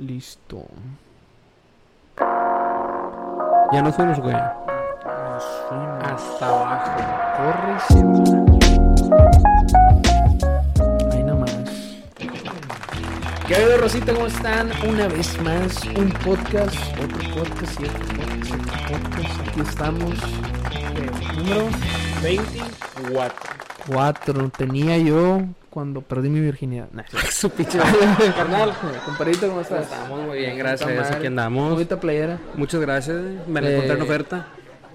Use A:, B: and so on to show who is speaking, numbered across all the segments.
A: Listo.
B: Ya nos fuimos, güey.
A: Nos fuimos.
B: Hasta abajo.
A: Corre y. Ahí nomás. ¿Qué ha habido, Rosita? ¿Cómo están? Una vez más, un podcast, otro podcast y otro podcast, otro podcast. Aquí estamos. Eh, número
B: 24.
A: 4. Tenía yo cuando perdí mi virginidad. Nah.
B: Su pinche carnal.
A: Compadrito, ¿cómo estás?
B: Estamos muy bien, gracias. Aquí andamos.
A: Bonita playera.
B: Muchas gracias. Me la
A: Eh,
B: encontré en oferta.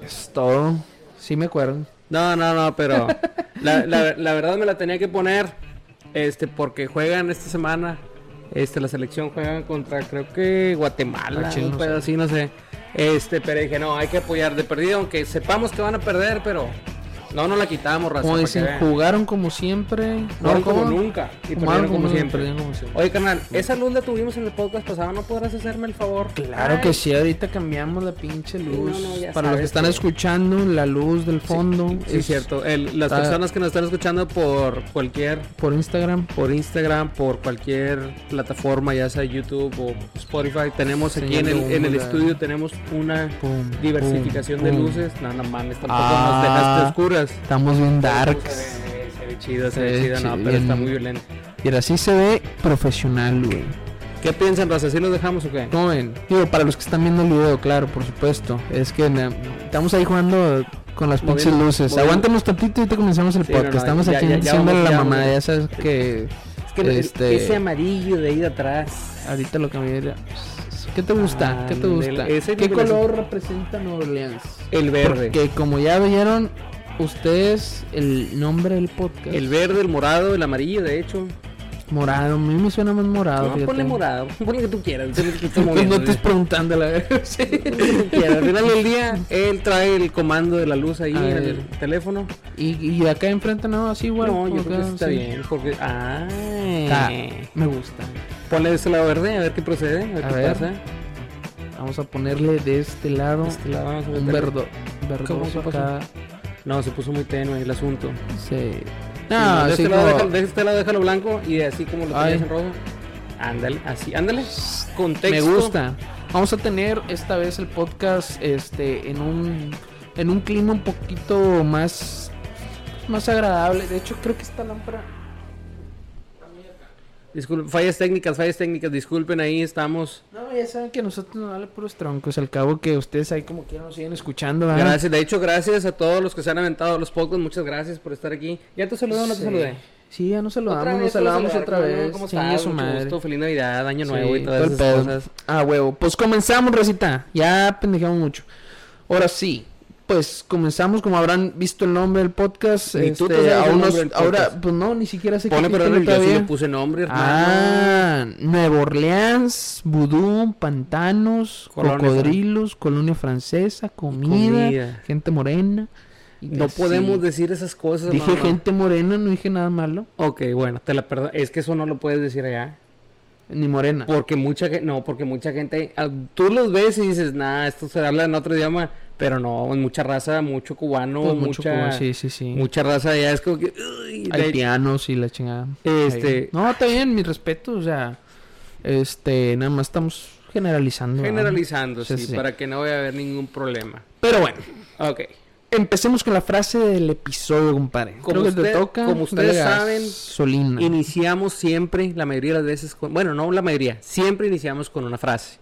A: Es todo. Sí me acuerdo.
B: No, no, no, pero la, la, la verdad me la tenía que poner este porque juegan esta semana. Este, la selección juega contra creo que Guatemala,
A: Ah, chile,
B: un
A: no
B: así, no sé. Este, pero dije, no, hay que apoyar de perdido, aunque sepamos que van a perder, pero no nos la quitamos, raza.
A: Como dicen, jugaron como siempre.
B: Jugaron como nunca y
A: Jugaron
B: como siempre. Oye, carnal, esa luz la tuvimos en el podcast pasado, ¿no podrás hacerme el favor?
A: Claro
B: Ay,
A: que sí, ahorita cambiamos la pinche luz.
B: no, no,
A: Para los que están
B: que-
A: escuchando, la luz del fondo
B: Sí,
A: es
B: cierto. El- las personas que nos están escuchando por cualquier,
A: por Instagram.
B: por Instagram, por cualquier plataforma, ya sea YouTube o Spotify, tenemos aquí en el, en estudio tenemos una
A: Pum,
B: diversificación
A: pum,
B: de
A: pum.
B: luces. No, no mames, tampoco
A: Ah.
B: nos dejaste oscuras.
A: Estamos bien darks.
B: Se ve, se ve chido, se
A: Se
B: ve
A: ve
B: chido, no,
A: chi-
B: pero está muy violento.
A: Y ahora sí se ve profesional, güey.
B: ¿Qué piensan, Raza? ¿Sí los dejamos o qué?
A: ¿Cómo ven? Digo, para los que están viendo el video, claro, por supuesto. Es que estamos ahí jugando con las pinches luces. Aguántanos tantito y ahorita comenzamos el
B: Sí, no,
A: podcast.
B: no,
A: estamos
B: ya-
A: aquí
B: ya- ya
A: haciéndole
B: vamos,
A: la mamada, ya sabes que
B: Es que
A: Este-
B: ese amarillo de ahí de atrás.
A: ahorita lo cambié. ¿Qué te gusta? ¿Qué te gusta? ¿Qué
B: que
A: color representa Nueva Orleans?
B: El verde.
A: Porque como ya vieron ustedes el nombre del podcast.
B: El verde, el morado, el amarillo, de hecho.
A: morado, a mí me suena más morado.
B: No, ponle morado. Ponle que tú quieras.
A: no estés preguntando la verdad. Sí.
B: Al final del día, él trae el comando de la luz ahí en el teléfono.
A: Y, y acá enfrente no, así igual.
B: no, yo creo que está
A: sí.
B: bien. Porque. Ah,
A: Está- me gusta.
B: Ponle de este lado verde, a ver qué procede. A ver
A: A
B: qué
A: ver.
B: pasa.
A: Vamos a ponerle de este lado
B: De este lado
A: un verdo, verdoso.
B: No, se puso muy tenue el asunto.
A: Sí.
B: Sí,
A: No,
B: de,
A: así
B: este lado déjalo, de este lado déjalo blanco y así como lo tienes en rojo. Ándale, así, ándale. Contexto.
A: Me gusta. Vamos a tener esta vez el podcast este en un en un clima un poquito más más agradable. De hecho, creo que esta lámpara
B: Disculpen, fallas técnicas, fallas técnicas, disculpen, ahí estamos.
A: No, ya saben que nosotros nos vale puros troncos. Al cabo que ustedes ahí como quieran nos siguen escuchando, ¿verdad?
B: Gracias, de hecho, gracias a todos los que se han aventado los podcasts, muchas gracias por estar aquí. ¿Ya te saludé o no te
A: Sí.
B: saludé?
A: Sí, ya nos saludamos, nos saludamos otra vez.
B: ¿Cómo
A: Chingue
B: estás? gusto, feliz Navidad, Año
A: Sí,
B: Nuevo y todas
A: todo
B: esas cosas.
A: Ah, huevo. Pues comenzamos, Rosita. Ya pendejamos mucho. Ahora sí. Pues comenzamos, como habrán visto el nombre del podcast.
B: Ni tú te
A: este, aún ahora, pues no, ni siquiera sé
B: Pone
A: qué
B: pero yo sí le puse nombre, hermano.
A: Ah, Nueva Orleans, vudú, pantanos,
B: Colonia
A: cocodrilos, colonia francesa, comida,
B: Comida.
A: gente morena.
B: No podemos decir esas cosas.
A: Dije gente morena, no dije nada malo.
B: Ok, bueno, te la perdono. Es que eso no lo puedes decir allá.
A: Ni morena.
B: Porque mucha gente, no, porque mucha gente, ah, tú los ves y dices, nah, esto se habla en otro idioma, pero no, en mucha raza, mucho cubano,
A: Pues mucho
B: mucha,
A: como- sí, sí, sí.
B: mucha raza allá es como que, uy,
A: pianos y la chingada.
B: Este-.
A: No, está bien, mi respeto, o sea, este, nada más estamos generalizando.
B: generalizando,
A: Sí,
B: sí,
A: sí.
B: para que no vaya a haber ningún problema.
A: Pero bueno,
B: Ok,
A: empecemos con la frase del episodio, compadre.
B: Como
A: Creo que te
B: usted-
A: toca.
B: como ustedes saben,
A: gasolina.
B: iniciamos siempre, la mayoría de las veces, con, bueno, no la mayoría, siempre iniciamos con una frase.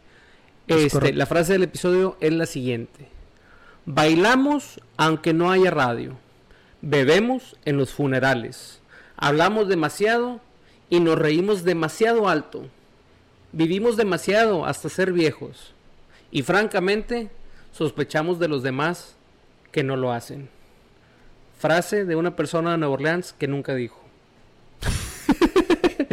A: Es
B: Este,
A: correcto.
B: la frase del episodio es la siguiente. Bailamos aunque no haya radio. Bebemos en los funerales. Hablamos demasiado y nos reímos demasiado alto. Vivimos demasiado hasta ser viejos. Y francamente, sospechamos de los demás que no lo hacen. Frase de una persona de Nueva Orleans que nunca dijo.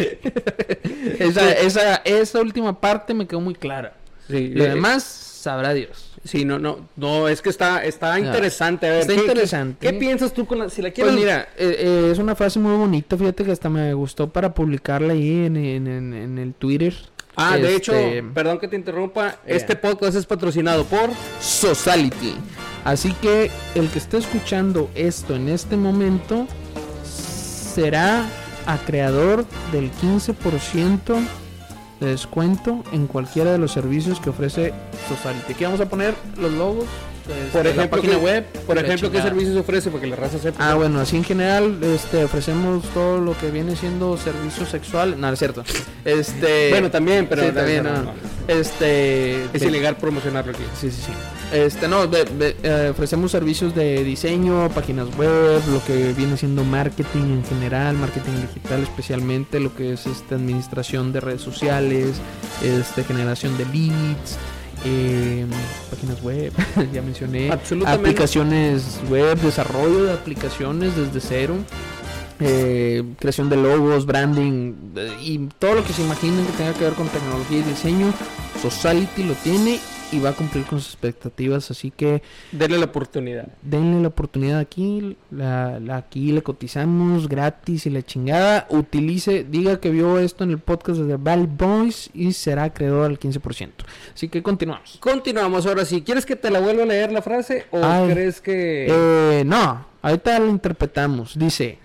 A: esa, esa, esa última parte me quedó muy clara.
B: Sí,
A: Lo
B: eh,
A: demás, sabrá Dios.
B: Sí, no, no, no, es que está, está interesante. A ver,
A: está
B: ¿qué-
A: interesante.
B: ¿Qué, piensas tú con la, si la
A: Pues
B: quieres?
A: mira, eh, eh, es una frase muy bonita, fíjate que hasta me gustó para publicarla ahí en, en- en- en el Twitter.
B: Ah, de hecho,
A: Este,
B: perdón que te interrumpa,
A: Yeah.
B: este podcast es patrocinado por...
A: Sociality. Así que el que esté escuchando esto en este momento será acreedor del 15% de descuento en cualquiera de los servicios que ofrece Sociality. Aquí vamos a poner los logos. Este,
B: Por
A: la
B: ejemplo,
A: página
B: ¿qué-
A: web.
B: Por
A: la
B: ejemplo, ¿qué servicios ofrece? Porque la raza sepa.
A: Ah, bueno, así en general este, ofrecemos todo lo que viene siendo servicio sexual. No, es cierto. Este,
B: Bueno, también, pero
A: sí, también,
B: no.
A: Este,
B: Es
A: de-
B: ilegal promocionarlo aquí.
A: Sí, sí, sí. Este, no, eh, ofrecemos servicios de diseño, páginas web, lo que viene siendo marketing en general, marketing digital especialmente, lo que es este, administración de redes sociales, este, generación de leads, eh, páginas web, ya mencioné, aplicaciones web, desarrollo de aplicaciones desde cero. eh, creación de logos, branding eh, y todo lo que se imaginen que tenga que ver con tecnología y diseño, Sociality lo tiene y va a cumplir con sus expectativas, así que
B: Denle la oportunidad.
A: denle la oportunidad aquí, la, la- aquí le cotizamos gratis y la chingada, utilice, diga que vio esto en el podcast de Valley Boys y será acreedor al 15%. Así que continuamos.
B: Continuamos ahora sí. ¿Quieres que te la vuelva a leer la frase o
A: Ay.
B: crees que
A: Eh, no, ahorita lo interpretamos. Dice,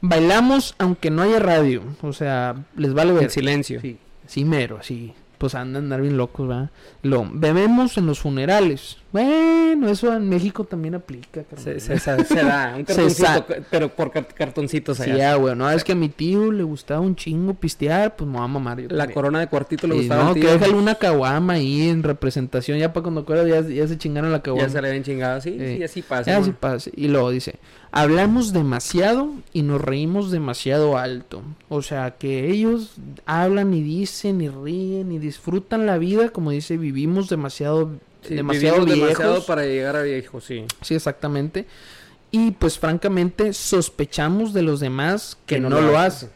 A: bailamos aunque no haya radio, o sea, les vale ver.
B: en silencio?
A: Sí, sí, mero, así. Pues andan andar bien locos, ¿verdad? Lo bebemos en los funerales. Bueno, eso en México también aplica.
B: Se, se- da, un cartoncito, pero por car- cartoncitos
A: Sí,
B: allá.
A: ah, güey. No, es que a mi tío le gustaba un chingo pistear, pues me va a mamar yo
B: la
A: también.
B: corona de cuartito le
A: Y
B: gustaba
A: no, que déjale una caguama ahí en representación. Ya para cuando acuerdo ya, ya se chingaron la caguama.
B: Ya se le ven chingados, sí,
A: Sí.
B: sí, así pasa.
A: Ya
B: ¿no?
A: sí pasa. Y luego dice, hablamos demasiado y nos reímos demasiado alto. O sea, que ellos hablan y dicen y ríen y disfrutan la vida, como dice, vivimos demasiado,
B: Sí,
A: demasiado viejos.
B: demasiado para llegar a viejo, sí.
A: Sí, exactamente. Y pues francamente sospechamos de los demás que, no, lo hacen.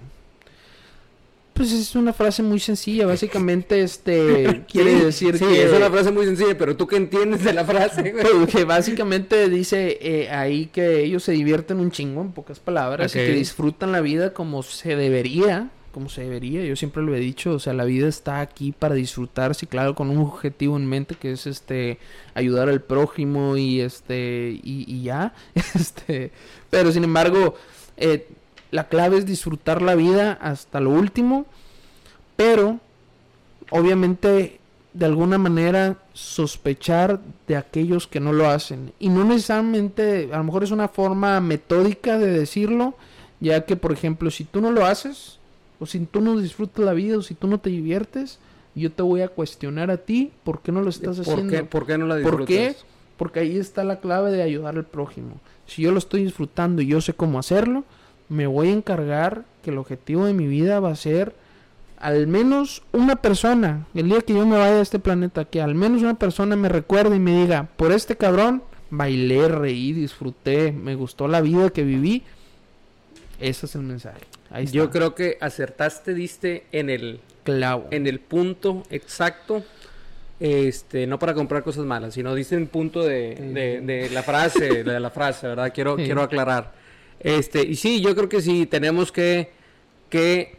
A: Pues es una frase muy sencilla, básicamente este quiere decir
B: sí,
A: que
B: es una frase muy sencilla, pero tú qué entiendes de la frase, güey?
A: Pues, que básicamente dice eh, ahí que ellos se divierten un chingo, en pocas palabras, y que disfrutan la vida como se debería, como se debería. Yo siempre lo he dicho, o sea, la vida está aquí para disfrutarse, claro, con un objetivo en mente que es este ayudar al prójimo y este y, y ya, este, pero sin embargo, eh, la clave es disfrutar la vida hasta lo último, pero obviamente de alguna manera sospechar de aquellos que no lo hacen. Y no necesariamente, a lo mejor es una forma metódica de decirlo, ya que por ejemplo, si tú no lo haces, o si tú no disfrutas la vida, o si tú no te diviertes, yo te voy a cuestionar a ti por qué no lo estás
B: ¿Por
A: haciendo.
B: qué, ¿Por qué no la
A: ¿Por
B: disfrutas?
A: qué? Porque ahí está la clave de ayudar al prójimo. Si yo lo estoy disfrutando y yo sé cómo hacerlo, me voy a encargar que el objetivo de mi vida va a ser al menos una persona, el día que yo me vaya de este planeta, que al menos una persona me recuerde y me diga, por este cabrón, bailé, reí, disfruté, me gustó la vida que viví. Ese es el mensaje. Ahí está.
B: Yo creo que acertaste, diste en el,
A: clavo.
B: en el punto exacto. Este, no para comprar cosas malas, sino diste en punto de, de, de la frase, de la frase, ¿verdad? Quiero,
A: Sí.
B: quiero aclarar. Este, y sí, yo creo que sí, tenemos que, que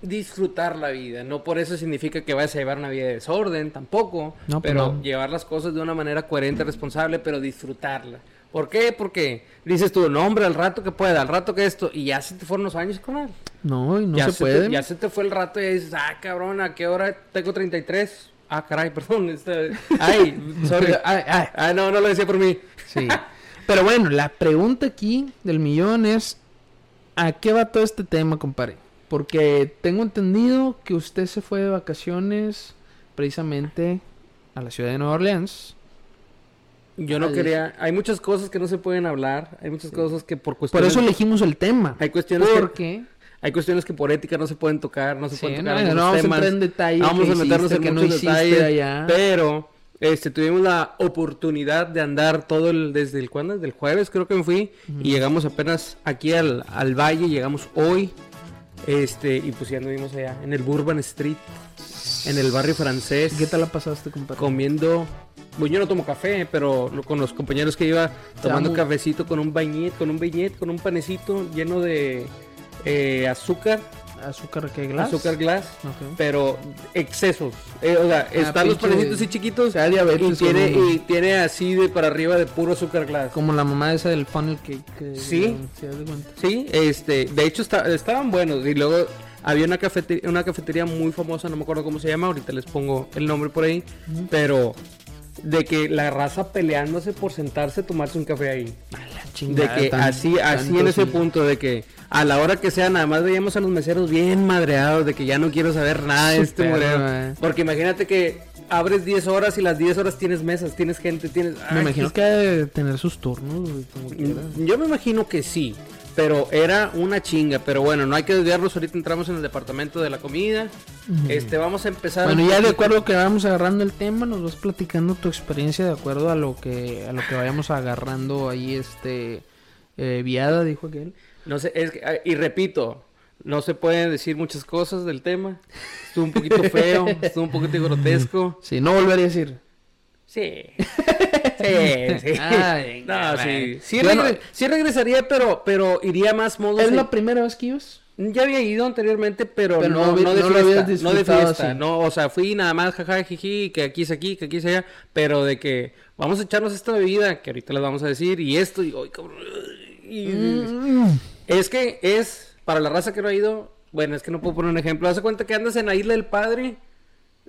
B: disfrutar la vida. No por eso significa que vayas a llevar una vida de desorden, tampoco.
A: No,
B: pero
A: no.
B: llevar las cosas de una manera coherente, responsable, pero disfrutarla. ¿Por qué? Porque dices tú, no, hombre, al rato que pueda, al rato que esto, y ya se te fueron los años con él.
A: No, y no
B: ya
A: se, puede.
B: Te, ya se te fue el rato y ya dices, ah, cabrón, ¿a qué hora tengo 33? Ah, caray, perdón. este- Ay, sorry.
A: Ay, ay.
B: Ah, no, no lo decía por mí.
A: Sí. Pero bueno, la pregunta aquí del millón es, ¿a qué va todo este tema, compadre? Porque tengo entendido que usted se fue de vacaciones precisamente a la ciudad de Nueva Orleans.
B: Yo no
A: Ay,
B: quería. Hay muchas cosas que no se pueden hablar. Hay muchas cosas que por
A: Por
B: cuestiones.
A: eso elegimos el tema.
B: Hay cuestiones que,
A: Porque
B: hay cuestiones que por ética no se pueden tocar, no se
A: Sí,
B: pueden
A: no,
B: tocar.
A: no
B: algunos
A: vamos a entrar en detalle.
B: Vamos
A: que
B: a meternos en
A: que no
B: muchos detalles.
A: allá.
B: Pero este tuvimos la oportunidad de andar todo el desde el cuándo, desde el jueves creo que me fui y llegamos apenas aquí al, al valle, llegamos hoy. Este, y pues ya anduvimos allá en el Bourbon Street, en el barrio francés.
A: ¿Qué tal la pasaste, compadre?
B: comiendo. Bueno, yo no tomo café, pero con los compañeros que iba tomando cafecito con un bañet, con un bañet, con un panecito lleno de eh, azúcar,
A: ¿Azúcar qué? ¿Glass?
B: azúcar glass, pero excesos. Eh, o sea, están los panecitos así chiquitos
A: sea, diabetes
B: y tiene, y tiene así de para arriba de puro azúcar glass.
A: Como la mamá esa del funnel cake. que-
B: Sí.
A: ¿se das de?
B: Sí, este, de hecho está- estaban buenos y luego había una cafetería, una cafetería muy famosa, no me acuerdo cómo se llama, ahorita les pongo el nombre por ahí, pero de que la raza peleándose por sentarse a tomarse un café ahí.
A: A la
B: De
A: chingada,
B: que
A: tan-
B: así, así en ese
A: sí.
B: punto, de que a la hora que sea, nada más veíamos a los meseros bien madreados, de que ya no quiero saber nada de este moreno. Porque imagínate que abres 10 horas y las 10 horas tienes mesas, tienes gente, tienes...
A: Me
B: Ay,
A: imagino que ha de tener sus turnos, como quiera.
B: Yo me imagino que sí, pero era una chinga. Pero bueno, no hay que desviarnos. Ahorita entramos en el departamento de la comida. Este, vamos a empezar.
A: Bueno, ya de acuerdo que vamos agarrando el tema, nos vas platicando tu experiencia de acuerdo a lo que a lo que vayamos agarrando ahí este eh, viada, dijo aquel.
B: No sé, es que- ah, y repito, no se pueden decir muchas cosas del tema. Estuvo un poquito feo, estuvo un poquito grotesco.
A: Sí, no volvería a decir.
B: Sí. Sí, sí.
A: Ay,
B: no, sí. Sí,
A: Yo no-
B: regre- sí regresaría, pero, pero iría más modo.
A: ¿Es
B: de-
A: la primera vez que ibas?
B: Ya había ido anteriormente, pero,
A: Pero
B: no,
A: no
B: no de
A: no lo
B: fiesta,
A: habías
B: no de fiesta,
A: así.
B: no, o sea, fui nada más jaja, jiji, que aquí es aquí, que aquí es allá, pero de que vamos a echarnos esta bebida, que ahorita les vamos a decir, y esto, y, ay, cabrón, y-
A: Mm.
B: es que es, para la raza que no ha ido, bueno, es que no puedo poner un ejemplo, haz de cuenta que andas en la isla del padre,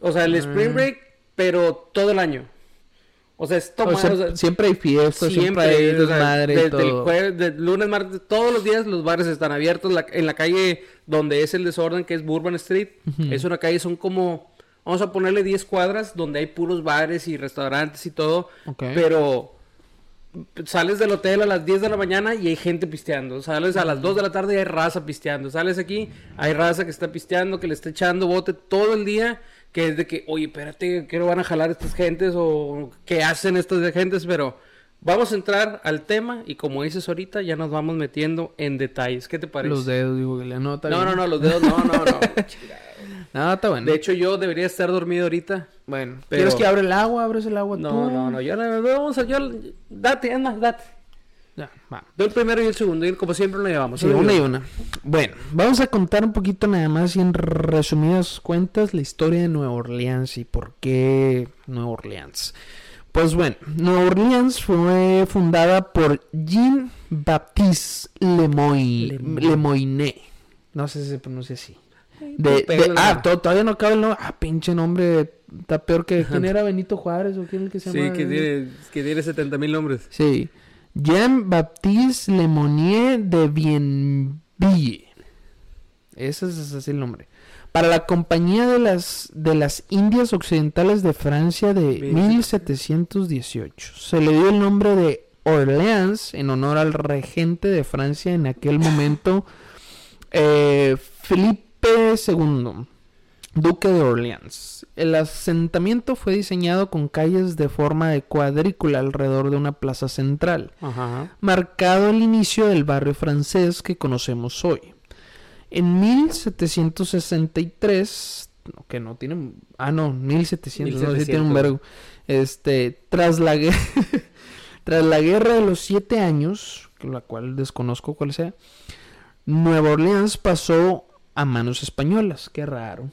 B: o sea, el
A: Ah.
B: spring break, pero todo el año, o sea, es tomar,
A: O sea,
B: o sea,
A: siempre hay fiestas, siempre, hay
B: o sea,
A: desmadre
B: desde el jueves, de lunes, martes, todos los días los bares están abiertos. La- en la calle donde es el desorden, que es Bourbon Street, es una calle, son como, vamos a ponerle 10 cuadras, donde hay puros bares y restaurantes y todo. Pero sales del hotel a las 10 de la mañana y hay gente pisteando. Sales a las 2 de la tarde y hay raza pisteando. Sales aquí, hay raza que está pisteando, que le está echando bote todo el día. Que es de que, oye, espérate, ¿qué lo van a jalar estas gentes? O qué hacen estas gentes, pero vamos a entrar al tema y como dices ahorita, ya nos vamos metiendo en detalles. ¿Qué te parece?
A: Los dedos, digo, que le anota
B: no, no, no, los dedos, no, no, no.
A: No, está bueno.
B: De hecho, yo debería estar dormido ahorita.
A: bueno,
B: pero-
A: ¿quieres que abra el agua? ¿Abres el agua
B: No,
A: tú?
B: no, no, yo no, vamos a, yo, date, es más, date.
A: Ya, va.
B: El primero y el segundo, y como siempre lo llevamos.
A: Sí, una y una. Bueno, vamos a contar un poquito nada más y en resumidas cuentas la historia de Nueva Orleans y por qué Nueva Orleans. Pues bueno, Nueva Orleans fue fundada por Jean-Baptiste Lemoyne.
B: Lemoyne.
A: Lemoyne. No sé si se pronuncia así. De, ah, todavía no acaba el nombre. Ah, pinche nombre. Está peor que. ¿Quién era Benito Juárez o quién es el que se
B: Sí,
A: llama?
B: que tiene, que tiene 70 mil nombres.
A: Sí. Jean-Baptiste Lemonnier de Bienville. Ese es así el nombre. Para la Compañía de las, de las Indias Occidentales de Francia de
B: Bien.
A: 1718. Se le dio el nombre de Orleans en honor al regente de Francia en aquel momento, eh, Felipe II, duque de Orleans. El asentamiento fue diseñado con calles de forma de cuadrícula alrededor de una plaza central
B: Ajá.
A: marcado el inicio del barrio francés que conocemos hoy. En 1763, no, que no tiene, ah no, 1700, no, sí tiene un
B: 1700.
A: vergo. Este, tras la guerra, tras la guerra de los siete años, la cual desconozco cuál sea, Nueva Orleans pasó a manos españolas, qué raro.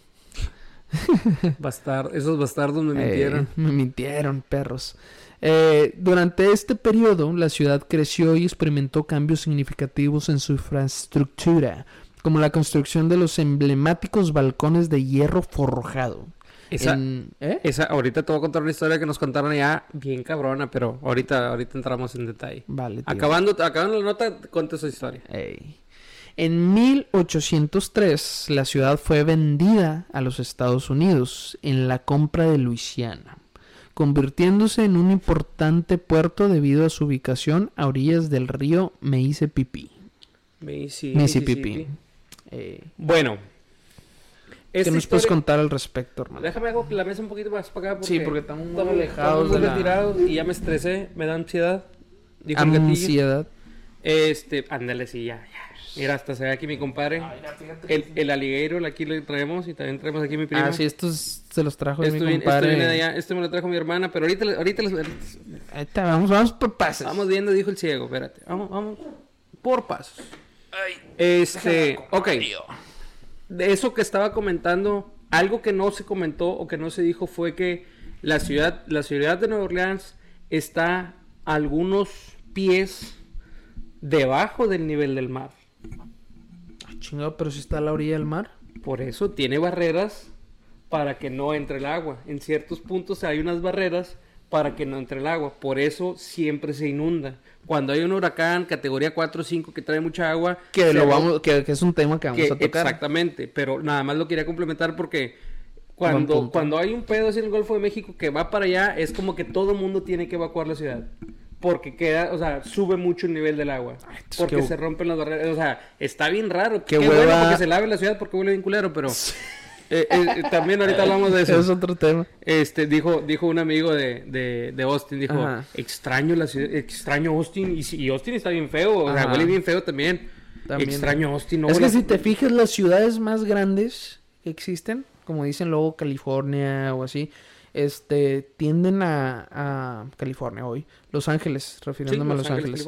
B: Bastard, esos bastardos me
A: Eh,
B: mintieron.
A: me mintieron, perros. Eh, durante este periodo, la ciudad creció y experimentó cambios significativos en su infraestructura, como la construcción de los emblemáticos balcones de hierro forjado.
B: Esa,
A: En- ¿eh?
B: esa, ahorita te voy a contar una historia que nos contaron ya bien cabrona, pero ahorita, ahorita entramos en detalle.
A: Vale, tío.
B: Acabando, acabando la nota, cuenta esa historia.
A: Ey. En 1803, la ciudad fue vendida a los Estados Unidos en la compra de Luisiana, convirtiéndose en un importante puerto debido a su ubicación a orillas del río Mississippi.
B: Mississippi.
A: Mississippi. Eh,
B: Bueno.
A: ¿Qué
B: esta
A: nos puedes contar al respecto, hermano?
B: Déjame hago la mesa un poquito más para acá.
A: Sí, porque estamos muy alejados
B: estamos muy
A: la-
B: retirados y ya me estresé, me da ansiedad. Dijo.
A: Ansiedad.
B: Este, ándale, sí, ya. Mira, hasta se ve aquí mi compadre. El, el alligator, aquí lo traemos y también traemos aquí mi primo.
A: Ah, sí, estos se los trajo
B: Esto
A: mi
B: viene, esto
A: compadre.
B: viene de allá, esto me lo trajo mi hermana, pero ahorita, ahorita les,
A: vamos, vamos por pases.
B: vamos viendo, dijo el ciego, espérate, vamos, vamos, por pasos. Este, ok, de eso que estaba comentando, algo que no se comentó o que no se dijo fue que la ciudad, la ciudad de Nueva Orleans está a algunos pies debajo del nivel del mar.
A: Chingado, pero si está a la orilla del mar.
B: Por eso tiene barreras para que no entre el agua. En ciertos puntos hay unas barreras para que no entre el agua. Por eso siempre se inunda. Cuando hay un huracán categoría 4 o 5 que trae mucha agua,
A: Que, lo vamos, que, que es un tema que vamos
B: que-
A: a tocar.
B: Exactamente, pero nada más lo quería complementar porque cuando, cuando hay un pedo así en el Golfo de México que va para allá, es como que todo el mundo tiene que evacuar la ciudad. Porque queda, o sea, sube mucho el nivel del agua. porque se rompen las barreras. O sea, está bien raro.
A: Qué
B: Qué, bueno
A: hueva.
B: porque se lave la ciudad porque huele bien culero, pero... eh, eh, también ahorita hablamos de eso.
A: es otro tema.
B: Este, dijo, dijo un amigo de, de, de Austin, dijo,
A: Ajá.
B: extraño la ciudad, extraño Austin, y, y Austin está bien feo, o sea, huele bien feo también.
A: También.
B: Extraño Austin, no
A: es que si te fijas, las ciudades más grandes que existen, como dicen luego California o así, este, tienden a, a California hoy, Los Ángeles, refiriéndome a Los Ángeles,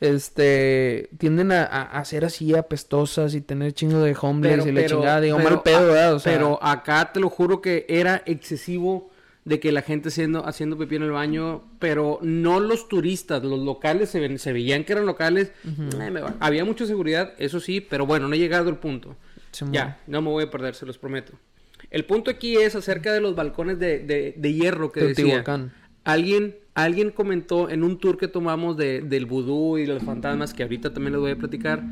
A: este, tienden a, a, a ser así apestosas y tener chingo de homeless y la chingada, digo,
B: pero
A: mal pedo, ¿verdad? O sea,
B: pero acá te lo juro que era excesivo de que la gente haciendo, haciendo pipí en el baño, pero no los turistas, los locales se, ven- se veían que eran locales. Había mucha seguridad, eso sí, pero bueno, no he llegado al punto. Ya, no me voy a perder, se los prometo. El punto aquí es acerca de los balcones de, de- de hierro que decía. Alguien, alguien comentó en un tour que tomamos de, del vudú y los fantasmas, que ahorita también les voy a platicar,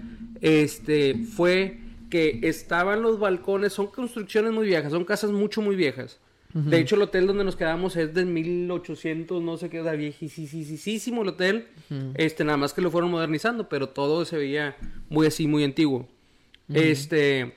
B: este, fue que estaban los balcones, son construcciones muy viejas, son casas mucho, muy viejas. De hecho, el hotel donde nos quedamos es de 1800, no sé qué, era viejísimo el hotel. Este, nada más que lo fueron modernizando, pero todo se veía muy así, muy antiguo. Este,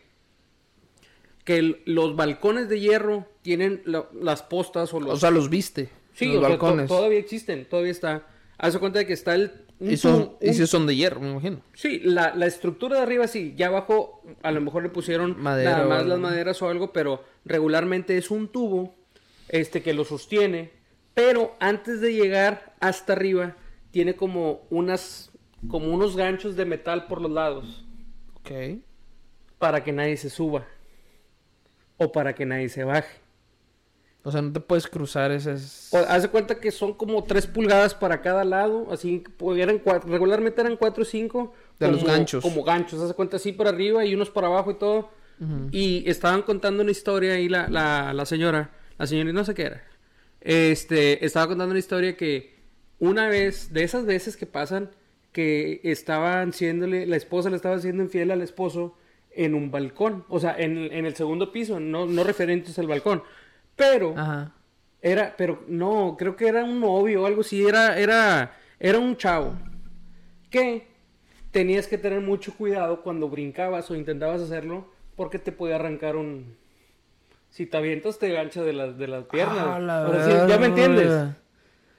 B: que el- los balcones de hierro tienen la- las postas o los...
A: O sea, los viste.
B: Sí,
A: los
B: o sea, to-
A: balcones.
B: todavía existen, todavía está. Haz cuenta de que está el... un
A: y, son, y de hierro, me imagino.
B: Sí, la, la estructura de arriba sí, ya abajo a lo mejor le pusieron
A: Madera
B: nada más las maderas o algo, pero regularmente es un tubo este que lo sostiene, pero antes de llegar hasta arriba tiene como unas como unos ganchos de metal por los lados
A: Ok.
B: para que nadie se suba o para que nadie se baje.
A: O sea, no te puedes cruzar esas...
B: O, haz de cuenta que son como 3 pulgadas para cada lado, así pues, eran cua- regularmente eran 4 o 5
A: De los ganchos.
B: Como ganchos, haz de cuenta así por arriba y unos por abajo y todo. Y estaban contando una historia ahí la, la, la señora, la señora no sé qué era. Este, estaba contando una historia que una vez, de esas veces que pasan, que estaban siéndole, la esposa le estaba haciendo infiel al esposo en un balcón, o sea, en, en el segundo piso, no, no referentes al balcón. Pero
A: Ajá.
B: era, pero no, creo que era un novio o algo así, era, era, era un chavo. Que tenías que tener mucho cuidado cuando brincabas o intentabas hacerlo, porque te podía arrancar un... Si te avientas te gancha de las, de las piernas.
A: Ah, la
B: O sea, sí, ¿Ya me entiendes?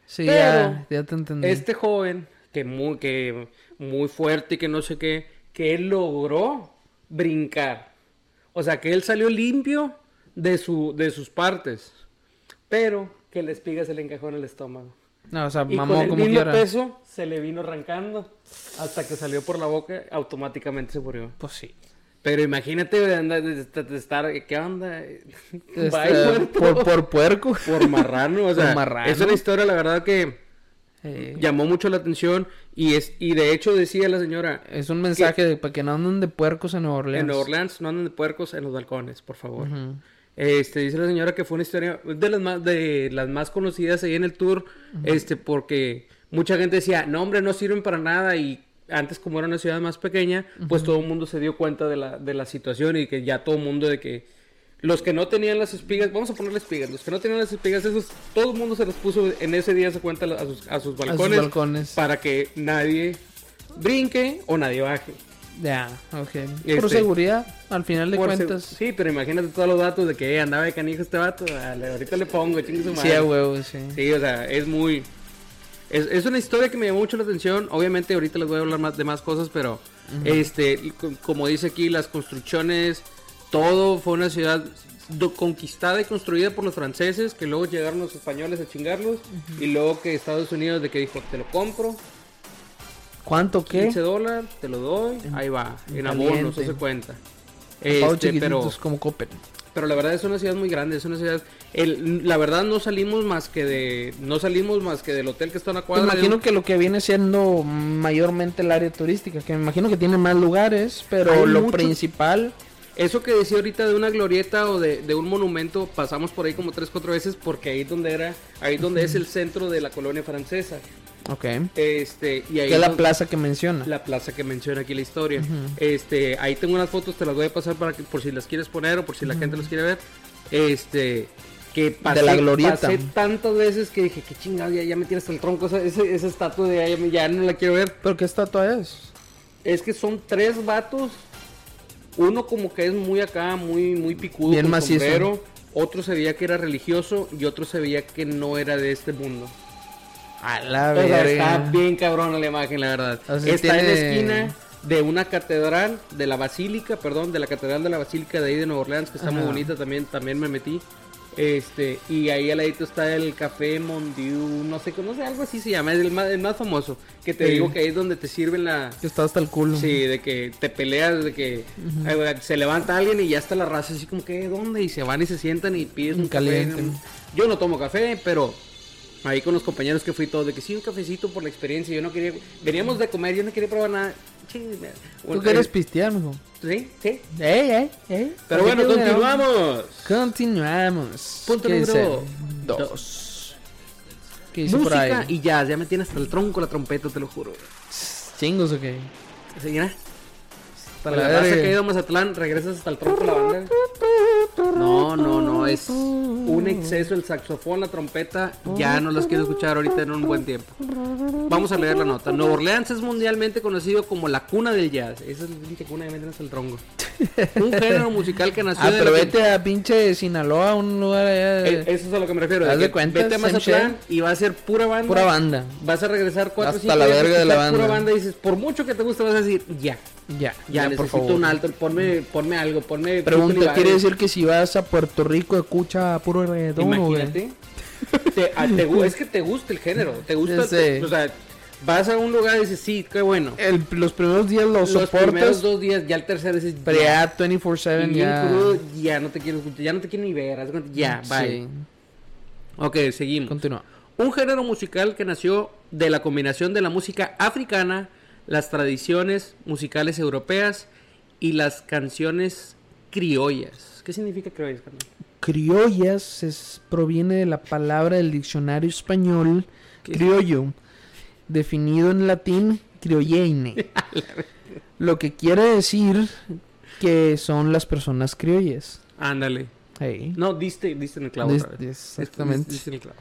A: Sí,
B: Pero
A: ya, ya te entendí.
B: Este joven, que muy, que muy fuerte y que no sé qué, que él logró brincar. O sea, que él salió limpio de, su, de sus partes. Pero que la espiga se le encajó en el estómago.
A: No, o sea,
B: Y
A: mamó
B: con el
A: como
B: mismo
A: quiera.
B: peso se le vino arrancando hasta que salió por la boca, automáticamente se murió.
A: Pues sí.
B: Pero imagínate de, estar, ¿qué onda?
A: Este, por, por puerco.
B: Por marrano, o sea,
A: Por marrano.
B: es una historia, la verdad, que
A: Eh,
B: llamó mucho la atención y es y de hecho decía la señora
A: es un mensaje de, para que no anden de puercos en Nueva Orleans.
B: en Nueva Orleans no anden de puercos en los balcones, por favor. Este dice la señora que fue una historia de las más de las más conocidas ahí en el tour, este porque mucha gente decía, "No, hombre, no sirven para nada" y antes como era una ciudad más pequeña, pues todo el mundo se dio cuenta de la de la situación y que ya todo el mundo de que los que no tenían las espigas, vamos a ponerle espigas, los que no tenían las espigas, esos, todo el mundo se los puso en ese día, se cuenta a sus, a sus
A: A sus
B: balcones,
A: balcones.
B: para que nadie brinque o nadie baje.
A: Ya, ok.
B: Este-
A: Por seguridad, al final de cuentas.
B: Sí, pero imagínate todos los datos de que eh, andaba de canijo este vato. dale, ahorita le pongo, chingue su
A: Sí,
B: madre.
A: a huevo, sí.
B: Sí, o sea, es muy. Es, es una historia que me llamó mucho la atención. Obviamente, ahorita les voy a hablar más de más cosas, pero este, como dice aquí, las construcciones, todo fue una ciudad conquistada y construida por los franceses, que luego llegaron los españoles a chingarlos, y luego que Estados Unidos de que dijo, te lo compro,
A: ¿Cuánto qué?
B: 15 dólares, te lo doy, ahí va, en abonos, se cuenta. Este, pero,
A: como Coppel.
B: pero la verdad es una ciudad muy grande, es una ciudad... El, la verdad no salimos más que de... No salimos más que del hotel que está en la cuadra. de
A: imagino que lo que viene siendo mayormente el área turística, que me imagino que tiene más lugares, pero
B: Hay
A: lo
B: mucho-
A: principal
B: Eso que decía ahorita de una glorieta o de, de un monumento, pasamos por ahí como tres, cuatro veces porque ahí es donde era, ahí es donde es el centro de la colonia francesa.
A: Ok.
B: Este, y ahí
A: Que es la plaza que menciona.
B: la plaza que menciona aquí la historia. Este, ahí tengo unas fotos, te las voy a pasar para que por si las quieres poner o por si la gente las quiere ver. Este, que pasé,
A: la glorieta.
B: pasé tantas veces que dije, qué chingado, ya, ya me tienes el tronco, esa, esa estatua de ahí, ya, me- ya no la quiero ver.
A: ¿Pero qué estatua es?
B: Es que son tres vatos, uno como que es muy acá, muy, muy picudo,
A: Bien
B: con
A: macizo.
B: sombrero, otro se veía que era religioso y otro se veía que no era de este mundo.
A: A la
B: O sea, está bien cabrón la imagen, la verdad.
A: O sea,
B: está en la esquina de una catedral, de la basílica, perdón, de la catedral de la basílica de ahí de Nueva Orleans, que está muy bonita también, también me metí. Este, y ahí al ladito está el café Mondiu, no sé, no sé, algo así se llama, es el más, el más famoso. Que te
A: Sí.
B: digo que ahí es donde te sirven la.
A: Que está hasta el culo.
B: Sí, de que te peleas, de que eh, se levanta alguien y ya está la raza así como que, ¿dónde? Y se van y se sientan y pides un
A: Caliente.
B: café. Yo no tomo café, pero ahí con los compañeros que fui todo, de que sí, un cafecito por la experiencia. Yo no quería, veníamos de comer, yo no quería probar nada. Sí, me-
A: ¿Tú
B: bueno,
A: quieres
B: eh,
A: pistear, mijo?
B: Sí, sí.
A: Ey, ey, ey.
B: Pero bueno, continuamos.
A: Continuamos.
B: Punto
A: ¿Qué
B: número
A: dice? Dos. ¿Qué dice por
B: Música
A: ahí?
B: y jazz, ya me tiene hasta el tronco la trompeta, te lo juro.
A: Chingos, ok.
B: Así, mira.
A: Para la verga.
B: que ha ido a Mazatlán, regresas hasta el tronco la banda. No, no, no, es un exceso el saxofón, la trompeta, ya no las quiero escuchar ahorita en un buen tiempo. Vamos a leer la nota. Nueva Orleans es mundialmente conocido como la cuna del jazz. Esa es la pinche cuna de meternos el tronco. Un género musical que nació
A: Ah, pero vete a pinche Sinaloa, un lugar allá.
B: Eh,
A: de
B: Eso es a lo que me refiero.
A: Haz de
B: que
A: cuentas,
B: vete a Mazatlán y va a ser pura banda.
A: Pura banda.
B: Vas a regresar cuatro
A: Hasta
B: cinco
A: la verga de la
B: escuchar Pura
A: banda.
B: banda y dices, por mucho que te guste, vas a decir, ya.
A: Ya,
B: Ya,
A: ya, por
B: necesito
A: favor.
B: un alto, ponme, ponme algo, ponme...
A: Pregunta, ¿quiere decir que si vas a Puerto Rico escucha puro reggaetón?
B: Imagínate. Te- a- te gu- es que te gusta el género, te gusta, te- o sea, vas a un lugar y dices, sí, qué bueno.
A: El- los primeros días los,
B: Los primeros
A: soportas,
B: dos días, ya el tercer dices,
A: pero
B: ya,
A: ya 24-7
B: y bien
A: ya...
B: crudo, ya no te quiero escuchar, ya no te quiero ni ver, ya, bye. Ok, seguimos.
A: continúa.
B: Un género musical que nació de la combinación de la música africana, las tradiciones musicales europeas y las canciones criollas. ¿Qué significa criollas, carnal?
A: Criollas es- proviene de la palabra del diccionario español criollo, definido en latín criollene, lo que quiere decir que son las personas criollas.
B: Ándale.
A: Hey.
B: No, diste, diste en el clavo.
A: Dis-
B: otra vez.
A: exactamente.
B: Diste en el clavo.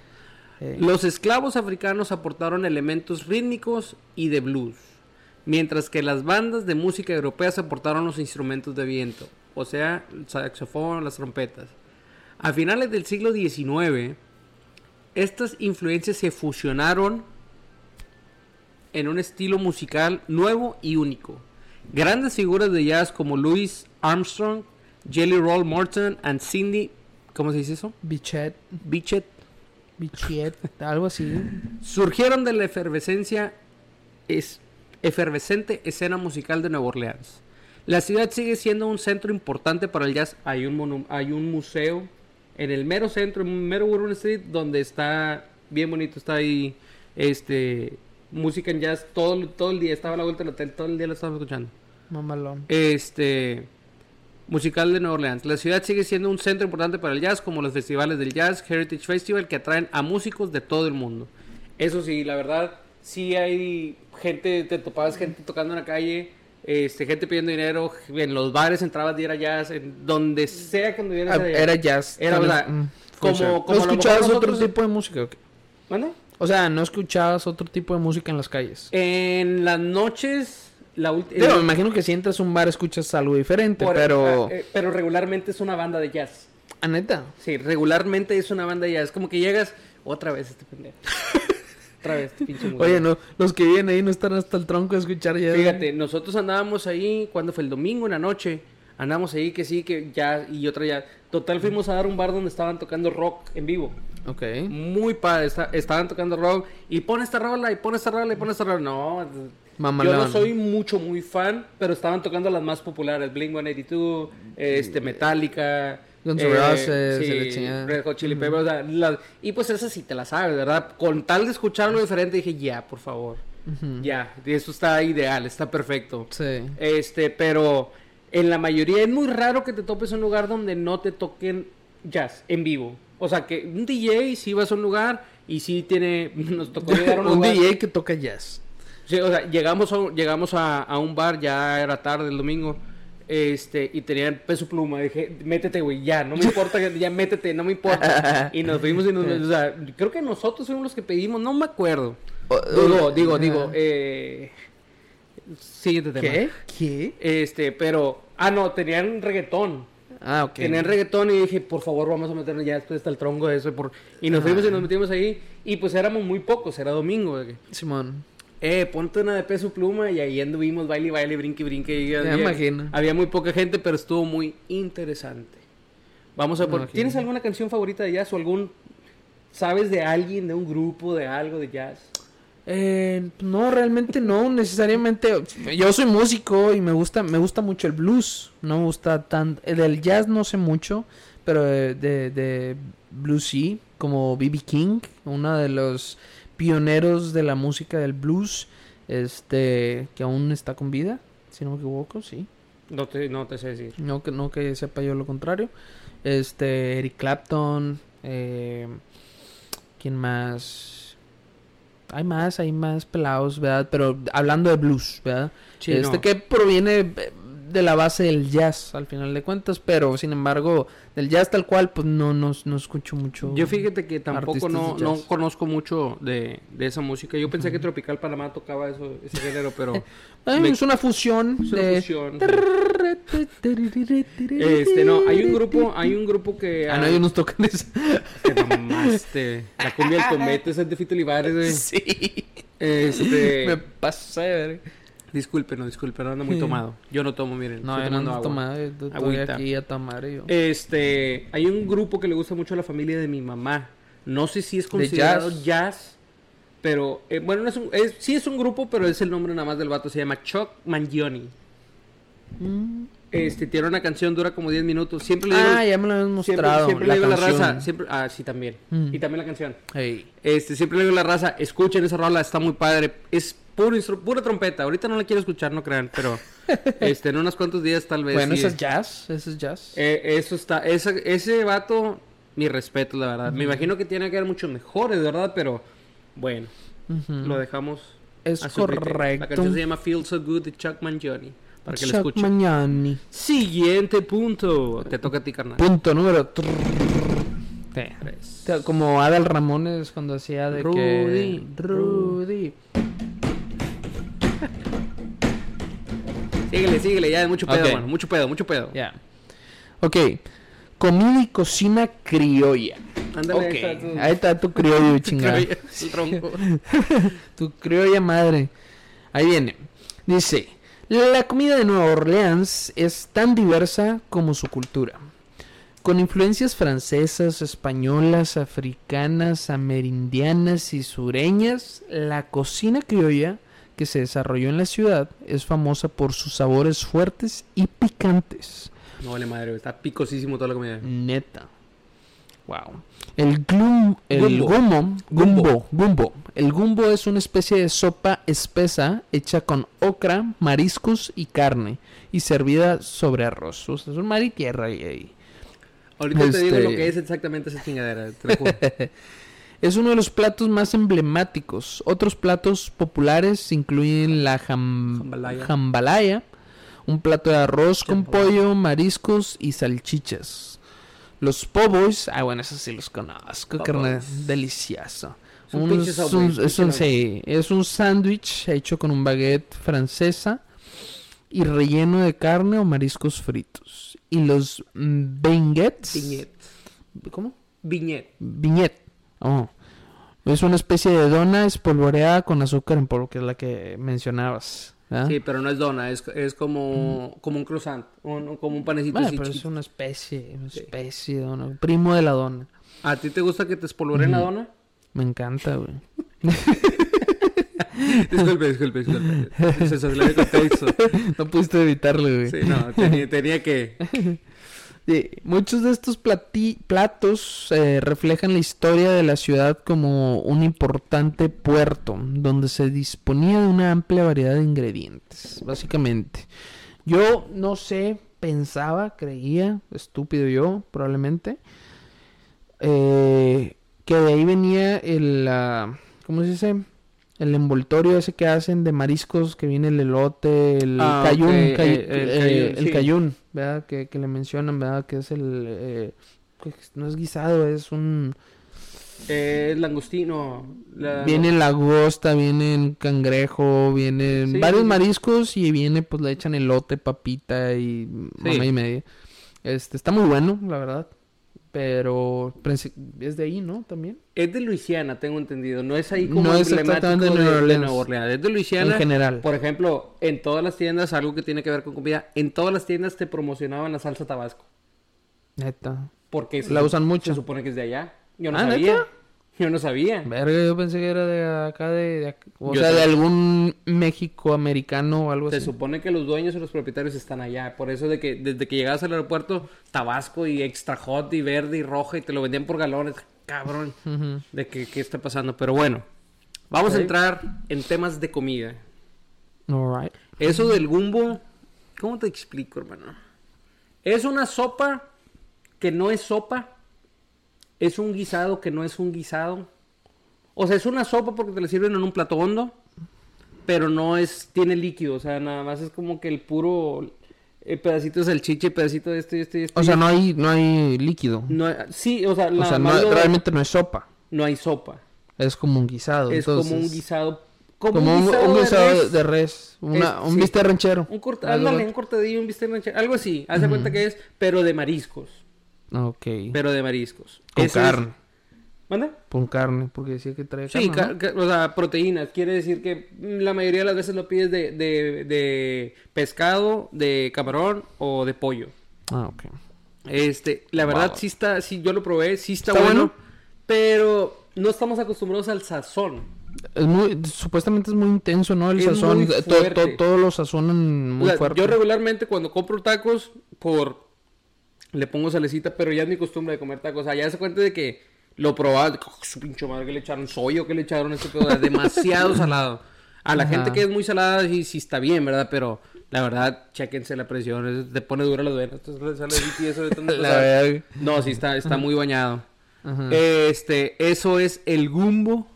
A: Hey.
B: Los esclavos africanos aportaron elementos rítmicos y de blues, mientras que las bandas de música europeas aportaron los instrumentos de viento, o sea, el saxofón, las trompetas. A finales del siglo XIX, estas influencias se fusionaron en un estilo musical nuevo y único. Grandes figuras de jazz como Louis Armstrong, Jelly Roll Morton and Cindy, ¿cómo se dice eso?
A: Bichet,
B: Bichet
A: bichet, algo así.
B: surgieron de la efervescencia es efervescente escena musical de Nueva Orleans. La ciudad sigue siendo un centro importante para el jazz. Hay un hay un museo en el mero centro, en mero Bourbon Street, donde está bien bonito, está ahí este música en jazz todo, todo el día, estaba a la vuelta del hotel, todo el día lo estaba escuchando.
A: Mamalón.
B: Este musical de Nueva Orleans. La ciudad sigue siendo un centro importante para el jazz, como los festivales del jazz, Heritage Festival, que atraen a músicos de todo el mundo. Eso sí, la verdad, sí hay gente, te topabas gente tocando en la calle, este, gente pidiendo dinero, en los bares entrabas y era jazz, en donde sea que anduvieras
A: Ah,
B: era
A: era
B: jazz. Era, ¿verdad?
A: mm,
B: Como- como
A: ¿No escuchabas otro tipo de música? o qué?
B: ¿Mande?
A: O sea, ¿no escuchabas otro tipo de música en las calles?
B: En las noches, la última...
A: Digo, me imagino que si entras a un bar escuchas algo diferente,
B: Por-
A: pero...
B: ah, eh, pero regularmente es una banda de jazz.
A: ¿A neta?
B: Sí, regularmente es una banda de jazz. Es como que llegas otra vez este pendejo. otra vez, este pinche.
A: Oye, no, los que viven ahí no están hasta el tronco de escuchar ya.
B: Fíjate, nosotros andábamos ahí, cuando fue el domingo en la noche, andábamos ahí que sí, que ya, y otra ya. Total, fuimos a dar un bar donde estaban tocando rock en vivo.
A: Ok.
B: Muy padre, está- estaban tocando rock. Y pon esta rola, y pon esta rola, y pon esta rola. No,
A: Mamalón.
B: yo no soy mucho, muy fan, pero estaban tocando las más populares. Blink-182, este, Metallica.
A: Guns
B: eh,
A: N' Roses,
B: sí,
A: la chingada.
B: Red Hot Chili Peppers, o sea, las- y pues esa sí te la sabes, ¿verdad? Con tal de escucharlo diferente, dije, ya, por favor. Ya, eso está ideal, está perfecto.
A: Sí.
B: Este, pero En la mayoría es muy raro que te topes un lugar donde no te toquen jazz en vivo. O sea, que un DJ si vas a un lugar y sí tiene... Nos tocó llegar a un,
A: un
B: lugar...
A: DJ que toca jazz.
B: Sí, o sea, llegamos a, llegamos a, a un bar, ya era tarde el domingo, este, y tenían peso pluma. Dije, métete, güey, ya, no me importa, ya métete, no me importa. Y nos fuimos y nos, o sea, creo que nosotros fuimos los que pedimos, no me acuerdo. Digo, digo, digo, eh, siguiente tema.
A: ¿Qué? ¿Qué?
B: Este, pero, ah, no, tenían reggaetón.
A: Ah, ok.
B: Tenían reggaetón y dije, por favor, vamos a meternos ya después está el tronco de eso. Por... Y nos fuimos y nos metimos ahí. Y pues éramos muy pocos, era domingo.
A: Simón.
B: Eh, ponte una de peso pluma y ahí anduvimos baile, baile, brinque, brinque. Y había,
A: me imagino.
B: Había muy poca gente, pero estuvo muy interesante. Vamos a por... ¿Tienes alguna canción favorita de jazz o algún... ¿Sabes de alguien, de un grupo, de algo de jazz?
A: Eh, no, realmente no, necesariamente. Yo soy músico y me gusta, me gusta mucho el blues. No me gusta tan, el del jazz no sé mucho, pero de, de, de blues sí, como B.B. King, uno de los pioneros de la música del blues, este, que aún está con vida, si no me equivoco, sí.
B: No te, no te sé decir.
A: No que, no que sepa yo lo contrario. Este, Eric Clapton. Eh, ¿Quién más? Hay más, hay más pelados, ¿verdad? Pero hablando de blues, ¿verdad?
B: Sí,
A: este
B: no.
A: que proviene de la base del jazz, al final de cuentas. Pero, sin embargo, del jazz tal cual, pues no, no, no escucho mucho.
B: Yo fíjate que tampoco no, no conozco mucho de, de esa música. Yo pensé que Tropical Panamá tocaba eso, ese género, pero
A: Eh,
B: me-
A: es una fusión
B: es una
A: de...
B: fusión. Este, no, hay un grupo, hay un grupo que...
A: Ah, no, ellos nos tocan eso.
B: Te mamaste. La cumbia del cometa, esa es de Fito Olivares, güey.
A: sí.
B: Este...
A: Me pasé.
B: Disculpen, no, disculpen, no ando muy tomado. Yo no tomo, miren.
A: No,
B: estoy
A: yo no
B: tomando
A: ando
B: agua.
A: tomando, yo estoy
B: Agüita.
A: aquí a tomar yo.
B: Este, hay un grupo que le gusta mucho a la familia de mi mamá. No sé si es considerado
A: jazz?
B: jazz, pero eh, bueno, no es un- es- sí es un grupo, pero es el nombre nada más del vato. Se llama Chuck Mangione.
A: Mm.
B: Este, tiene una canción dura como 10 minutos. Siempre le digo,
A: Ah, ya me lo habían
B: siempre,
A: mostrado.
B: siempre le digo a la raza, siempre, ah, sí también.
A: Mm.
B: Y también la canción. Este, siempre le digo a la raza, escuchen esa rola, está muy padre. Es puro pura trompeta. Ahorita no la quiero escuchar, no crean, pero este, en unos cuantos días tal vez.
A: Bueno,
B: sí.
A: eso es jazz, eso es jazz.
B: Eh, eso está, ese, ese vato, mi respeto, la verdad. Me imagino que tiene que haber muchos mejores, ¿verdad? Pero bueno,
A: Ujú.
B: lo dejamos.
A: Es
B: a
A: correcto.
B: La canción se llama Feel So Good de Chuck Mangione. Para que la
A: Chuck
B: escuchen.
A: Mangione.
B: Siguiente punto. Te toca a ti, carnal.
A: Punto número.
B: Tres.
A: Como Adal Ramones cuando hacía de que...
B: Rudy, Síguele, síguele, ya, mucho pedo, mano. Mucho pedo, mucho pedo.
A: Ya. Ok. Comida y cocina criolla.
B: Ándale,
A: Ok.
B: ahí está tu-
A: Ahí está tu criollo, chingada.
B: tronco.
A: Tu criolla madre. Ahí viene. Dice, la comida de Nueva Orleans es tan diversa como su cultura. Con influencias francesas, españolas, africanas, amerindianas y sureñas, la cocina criolla que se desarrolló en la ciudad es famosa por sus sabores fuertes y picantes.
B: No vale madre, está picosísimo toda la comida.
A: Neta. Wow. El glum, el
B: Gumbo.
A: gumbo, gumbo, gumbo. El gumbo es una especie de sopa espesa hecha con ocra, mariscos y carne y servida sobre arroz. O sea, es un mar y tierra ahí.
B: Ahorita te digo
A: Este-
B: lo que es exactamente esa chingadera, te lo juro.
A: Es uno de los platos más emblemáticos. Otros platos populares incluyen la jam-
B: Jambalaya.
A: jambalaya, un plato de arroz con pollo, mariscos y salchichas. Los pobos, ah bueno, esos sí los conozco, carnal, delicioso.
B: Es un
A: es un- es sí, es un sándwich hecho con un baguette francesa y relleno de carne o mariscos fritos. Y los mm, baguettes,
B: Viñet.
A: ¿cómo?
B: Viñet.
A: Viñet. Oh. Es una especie de dona espolvoreada con azúcar en polvo, que es la que mencionabas. ¿verdad?
B: Sí, pero no es dona, es, es como, como un croissant, un- como un panecito
A: Bueno, pero es una especie, una
B: Sí.
A: especie de dona. Primo de la dona.
B: ¿A ti te gusta que te espolvoreen la dona?
A: Me encanta, güey.
B: Disculpe, disculpe, disculpe. Se salió de contexto.
A: no pudiste evitarlo, güey.
B: Sí, no, tenía, tenía que...
A: Sí, muchos de estos plati- platos eh, reflejan la historia de la ciudad como un importante puerto donde se disponía de una amplia variedad de ingredientes, básicamente. Yo no sé, pensaba, creía, estúpido yo, probablemente, eh, que de ahí venía el, ah, ¿cómo se dice? El envoltorio ese que hacen de mariscos, que viene el elote, el
B: Ah,
A: cayún,
B: ok,
A: cay-
B: el- el
A: eh, el
B: sí.
A: cayún, ¿verdad? Que, que le mencionan, ¿verdad? Que es el, eh, no es guisado, es un...
B: Eh, langostino. la-
A: Viene lagosta, viene cangrejo, vienen
B: Sí,
A: varios
B: sí, sí.
A: mariscos y viene pues le echan elote, papita y mamá y media. Este, está muy bueno, la verdad. Pero es de ahí, ¿no? También.
B: Es de Luisiana, tengo entendido. No es ahí como
A: No es
B: emblemático
A: de
B: de,
A: Nueva
B: de
A: Orleans.
B: Nueva Orleans. Es de Luisiana.
A: En general.
B: Por ejemplo, en todas las tiendas, algo que tiene que ver con comida, en todas las tiendas te promocionaban la salsa tabasco.
A: Neta.
B: Porque se
A: La
B: sup-
A: usan mucho.
B: Se supone que es de allá. Yo no
A: Ah,
B: sabía.
A: ¿neta?
B: Yo no sabía.
A: Verga, yo pensé que era de acá de, o
B: Yo
A: sea, de algún México americano o algo
B: Se
A: así.
B: supone que los dueños y los propietarios están allá. Por eso de que desde que llegabas al aeropuerto, Tabasco y extra hot y verde y roja y te lo vendían por galones. Cabrón. De que qué está pasando. Pero bueno, vamos a entrar en temas de comida.
A: Alright.
B: Eso del gumbo, ¿cómo te explico, hermano? Es una sopa que no es sopa. Es un guisado que no es un guisado. O sea, es una sopa porque te la sirven en un plato hondo, pero no es, tiene líquido, o sea, nada más es como que el puro eh, pedacito de salchicha pedacito de esto y esto y esto.
A: O sea, no hay, no hay líquido.
B: No, sí, o sea,
A: o sea, no- realmente no es sopa.
B: no hay sopa.
A: Es como un guisado.
B: Es como un guisado.
A: Como, un, un
B: de
A: guisado de,
B: res.
A: de res. Una,
B: Es-
A: un
B: sí.
A: bistec ranchero.
B: Un ándale, un cortadillo, un bistec ranchero, algo así. Haz de cuenta que es, pero de mariscos.
A: Ok.
B: Pero de mariscos.
A: Con
B: Ese es-
A: carne.
B: ¿Manda?
A: Con carne, porque decía que trae
B: Sí,
A: carne,
B: ca- ca- o sea, proteínas. Quiere decir que mm, la mayoría de las veces lo pides de, de, de pescado, de camarón o de pollo.
A: Ah, ok.
B: Este, la verdad
A: Wow.
B: sí está, sí, yo lo probé, sí está,
A: ¿Está
B: bueno,
A: bueno?
B: pero no estamos acostumbrados al sazón.
A: Es muy, supuestamente es muy intenso, ¿no? El
B: Es
A: sazón.
B: muy
A: To- to-
B: fuerte.
A: todos los sazonan
B: O
A: muy
B: sea,
A: fuerte.
B: yo regularmente cuando compro tacos, por le pongo salecita, pero ya es mi costumbre de comer tacos. O sea, ya se cuenta de que lo probaba, "Oh, su pinche madre que le echaron soya o que le echaron este pedo, es demasiado salado. A la
A: Ajá.
B: gente que es muy salada sí, sí está bien, ¿verdad? Pero la verdad, chéquense la presión, es- te pone dura la duena. Entonces sale y eso de tanto- o
A: La
B: sea,
A: verga.
B: No, sí está, está muy bañado.
A: Ajá.
B: Este, eso es el gumbo.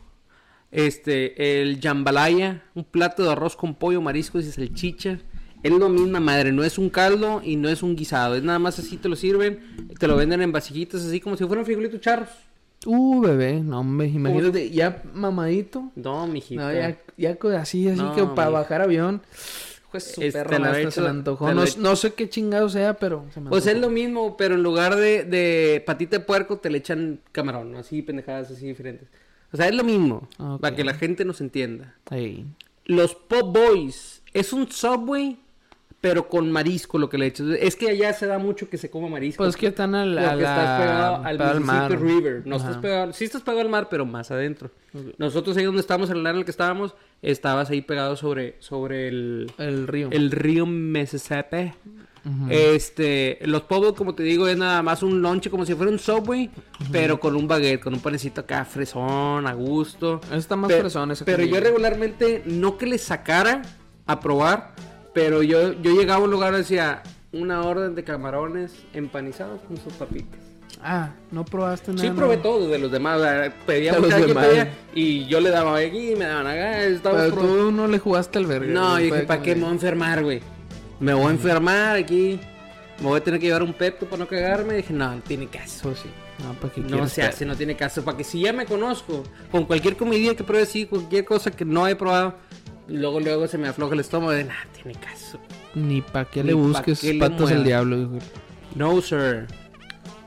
B: Este, el jambalaya, un plato de arroz con pollo, mariscos y salchicha. Es lo misma madre, no es un caldo y no es un guisado. Es nada más así te lo sirven, te lo venden en vasijitas así como si fueran frijolitos charros.
A: Uh, bebé. No, hombre, imagínate. Ya mamadito.
B: No, mijito.
A: No, ya, ya así, así
B: No,
A: que para
B: mi-
A: bajar avión. Pues su
B: Este,
A: hasta
B: hecho-
A: se le antojó. No,
B: he-
A: no sé qué chingado sea, pero se me
B: Pues es lo mismo, pero en lugar de, de patita de puerco te le echan camarón, así pendejadas así diferentes. O sea, es lo mismo, para que la gente nos entienda.
A: Ey.
B: Los Pop Boys es un Subway, pero con marisco lo que le echas. Es que allá se da mucho que se coma marisco.
A: Pues es que están al, a
B: porque
A: la-
B: estás pegado al Mississippi
A: mar.
B: River. No
A: Ajá.
B: estás pegado, sí estás pegado al mar, pero más adentro. Nosotros ahí donde estábamos, en el área en el que estábamos, estabas ahí pegado sobre, sobre el,
A: El río.
B: el río Mississippi. Este, los Pop Boys, como te digo, es nada más un lonche como si fuera un Subway, pero con un baguette, con un panecito acá fresón, a gusto.
A: Está más
B: Pe-
A: fresón esa
B: Pero yo regularmente no que le sacara a probar, pero yo, yo llegaba a un lugar y decía una orden de camarones empanizados con sus papitas.
A: Ah, no probaste nada.
B: Sí, probé todo de los demás. o sea, pedíamos
A: De los demás.
B: pedía y yo le daba aquí, me daban acá.
A: Pero
B: probando.
A: tú no le jugaste al verga.
B: No, yo dije, ¿para qué me voy a enfermar, güey? Me voy a enfermar aquí. Me voy a tener que llevar un pepto para no cagarme. dije, no, no tiene caso.
A: Pues sí. No, ¿para qué
B: No se hace, no tiene caso. Para que si ya me conozco, con cualquier comida que pruebe así, cualquier cosa que no he probado, luego luego se me afloja el estómago de, nah, tiene caso.
A: Ni para qué
B: Ni
A: le
B: pa'
A: busques
B: qué le
A: patos al
B: muevas.
A: diablo, hijo.
B: No, sir.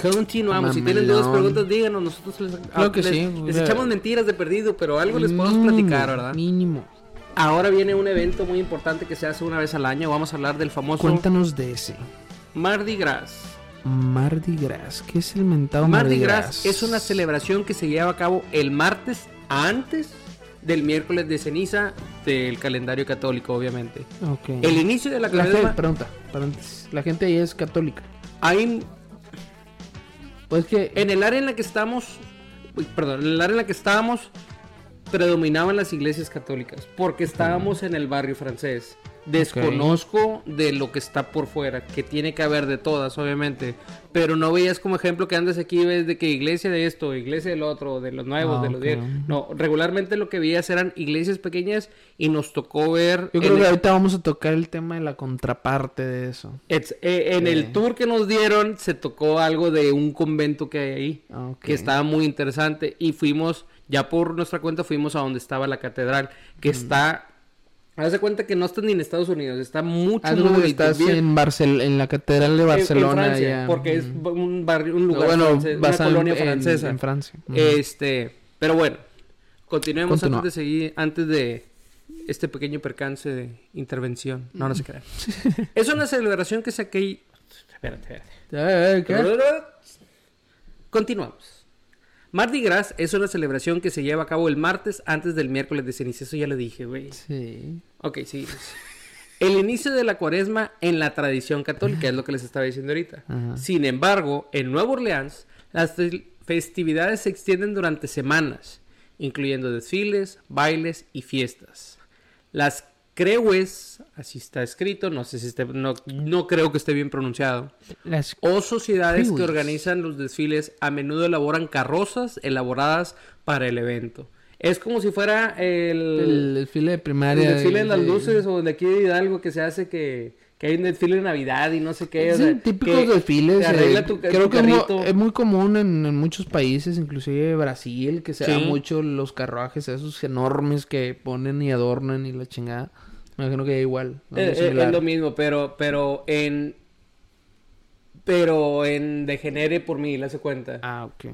B: Continuamos. Si tienen
A: Mamelón.
B: dudas, preguntas, díganos. Nosotros les,
A: Claro que
B: les-
A: sí,
B: les echamos mentiras de perdido, pero algo les podemos
A: Mínimo,
B: platicar, ¿verdad?
A: Mínimo.
B: Ahora viene un evento muy importante que se hace una vez al año. Vamos a hablar del famoso
A: Cuéntanos de ese.
B: Mardi Gras.
A: Mardi Gras. ¿Qué es el mentado
B: Mardi Gras es una celebración que se lleva a cabo el martes antes del miércoles de ceniza del calendario católico, obviamente. El inicio de la
A: La gente,
B: cuaresma,
A: pregunta, paréntesis. La gente ahí es católica.
B: hay
A: Pues que
B: en el área en la que estamos, uy, perdón, en el área en la que estábamos predominaban las iglesias católicas porque estábamos en el barrio francés. Desconozco de lo que está por fuera, que tiene que haber de todas, obviamente. Pero no veías como ejemplo que andes aquí ves de que iglesia de esto, iglesia del otro, de los nuevos,
A: Ah,
B: de los
A: ok.
B: viejos. No, regularmente lo que veías eran iglesias pequeñas y nos tocó ver.
A: Yo creo que
B: el-
A: ahorita vamos a tocar el tema de la contraparte de eso.
B: It's- eh, en
A: Sí.
B: el tour que nos dieron se tocó algo de un convento que hay ahí,
A: Ah,
B: que estaba muy interesante y fuimos, ya por nuestra cuenta fuimos a donde estaba la catedral, que
A: Mm.
B: está, haz de cuenta que no está ni en Estados Unidos, está mucho,
A: estás
B: bien-
A: en, Barcel en la catedral de
B: en- en
A: Barcelona.
B: Francia,
A: allá.
B: porque es un barrio, un lugar
A: bueno,
B: francés, una
A: basado en-
B: colonia
A: en-
B: francesa.
A: En, Francia.
B: Este, pero bueno, continuemos antes de seguir, antes de este pequeño percance de intervención. No, no se crean. es una celebración que saqué. y- Espérate, espérate.
A: ¿qué?
B: Continuamos. Mardi Gras es una celebración que se lleva a cabo el martes antes del miércoles de ceniza. Eso ya lo dije, güey.
A: Sí.
B: Ok, sí. El inicio de la cuaresma en la tradición católica es lo que les estaba diciendo ahorita.
A: Ajá.
B: Sin embargo, en Nueva Orleans, las fe- festividades se extienden durante semanas, incluyendo desfiles, bailes y fiestas. Las creues, así está escrito, no sé si esté, no, no creo que esté bien pronunciado,
A: Las...
B: o sociedades que organizan los desfiles a menudo elaboran carrozas elaboradas para el evento. Es como si fuera el,
A: El desfile de
B: el
A: primaria.
B: desfile de las
A: de-
B: luces o de aquí de Hidalgo que se hace que, que hay un desfile de Navidad y no sé qué. o
A: Sí,
B: sea,
A: típicos desfiles. eh,
B: tu,
A: creo
B: tu
A: que es
B: carrito.
A: es muy común en, en muchos países, inclusive Brasil, que se da
B: Sí.
A: mucho los carruajes esos enormes que ponen y adornan y la chingada. Me imagino que igual. ¿no?
B: Eh, eh, es lo mismo, pero, pero en. Pero en Degenere por mí, le hace cuenta.
A: Ah, ok.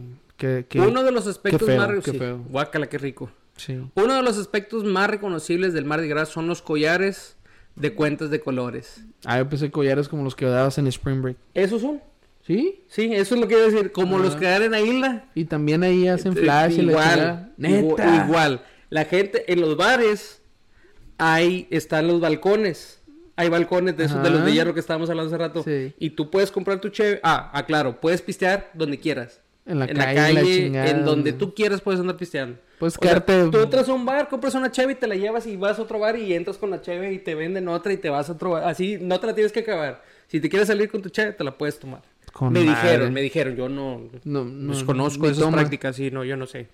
B: Uno de los aspectos
A: feo,
B: más
A: qué
B: reconocibles.
A: feo.
B: Guácala, qué rico.
A: Sí.
B: Uno de los aspectos más reconocibles del Mardi Gras son los collares de cuentas de colores.
A: Ah, yo pensé collares como los que dabas en Spring Break.
B: ¿Esos son?
A: ¿Sí?
B: Sí, eso es lo que iba a decir. Como
A: Ah.
B: los que dan en la isla.
A: Y también ahí hacen flash y la
B: igual,
A: chingada.
B: igu-
A: Neta.
B: Igual. La gente en los bares, ahí están los balcones. Hay balcones de esos de los de hierro que estábamos hablando hace rato.
A: Sí.
B: Y tú puedes comprar tu cheve. Ah, ah, claro, puedes pistear donde quieras.
A: En la
B: en
A: calle,
B: la
A: la
B: calle,
A: chingada,
B: en donde tú quieras puedes andar pisteando.
A: Puedes
B: sea,
A: quedarte-
B: tú entras a un bar, compras una cheve y te la llevas y vas a otro bar y entras con la cheve y te venden otra y te vas a otro bar. Así no te la tienes que acabar. Si te quieres salir con tu cheve, te la puedes tomar.
A: Con
B: me
A: madre.
B: dijeron, me dijeron, yo no,
A: No, no,
B: desconozco esas
A: toma.
B: prácticas, sí, no, yo no sé.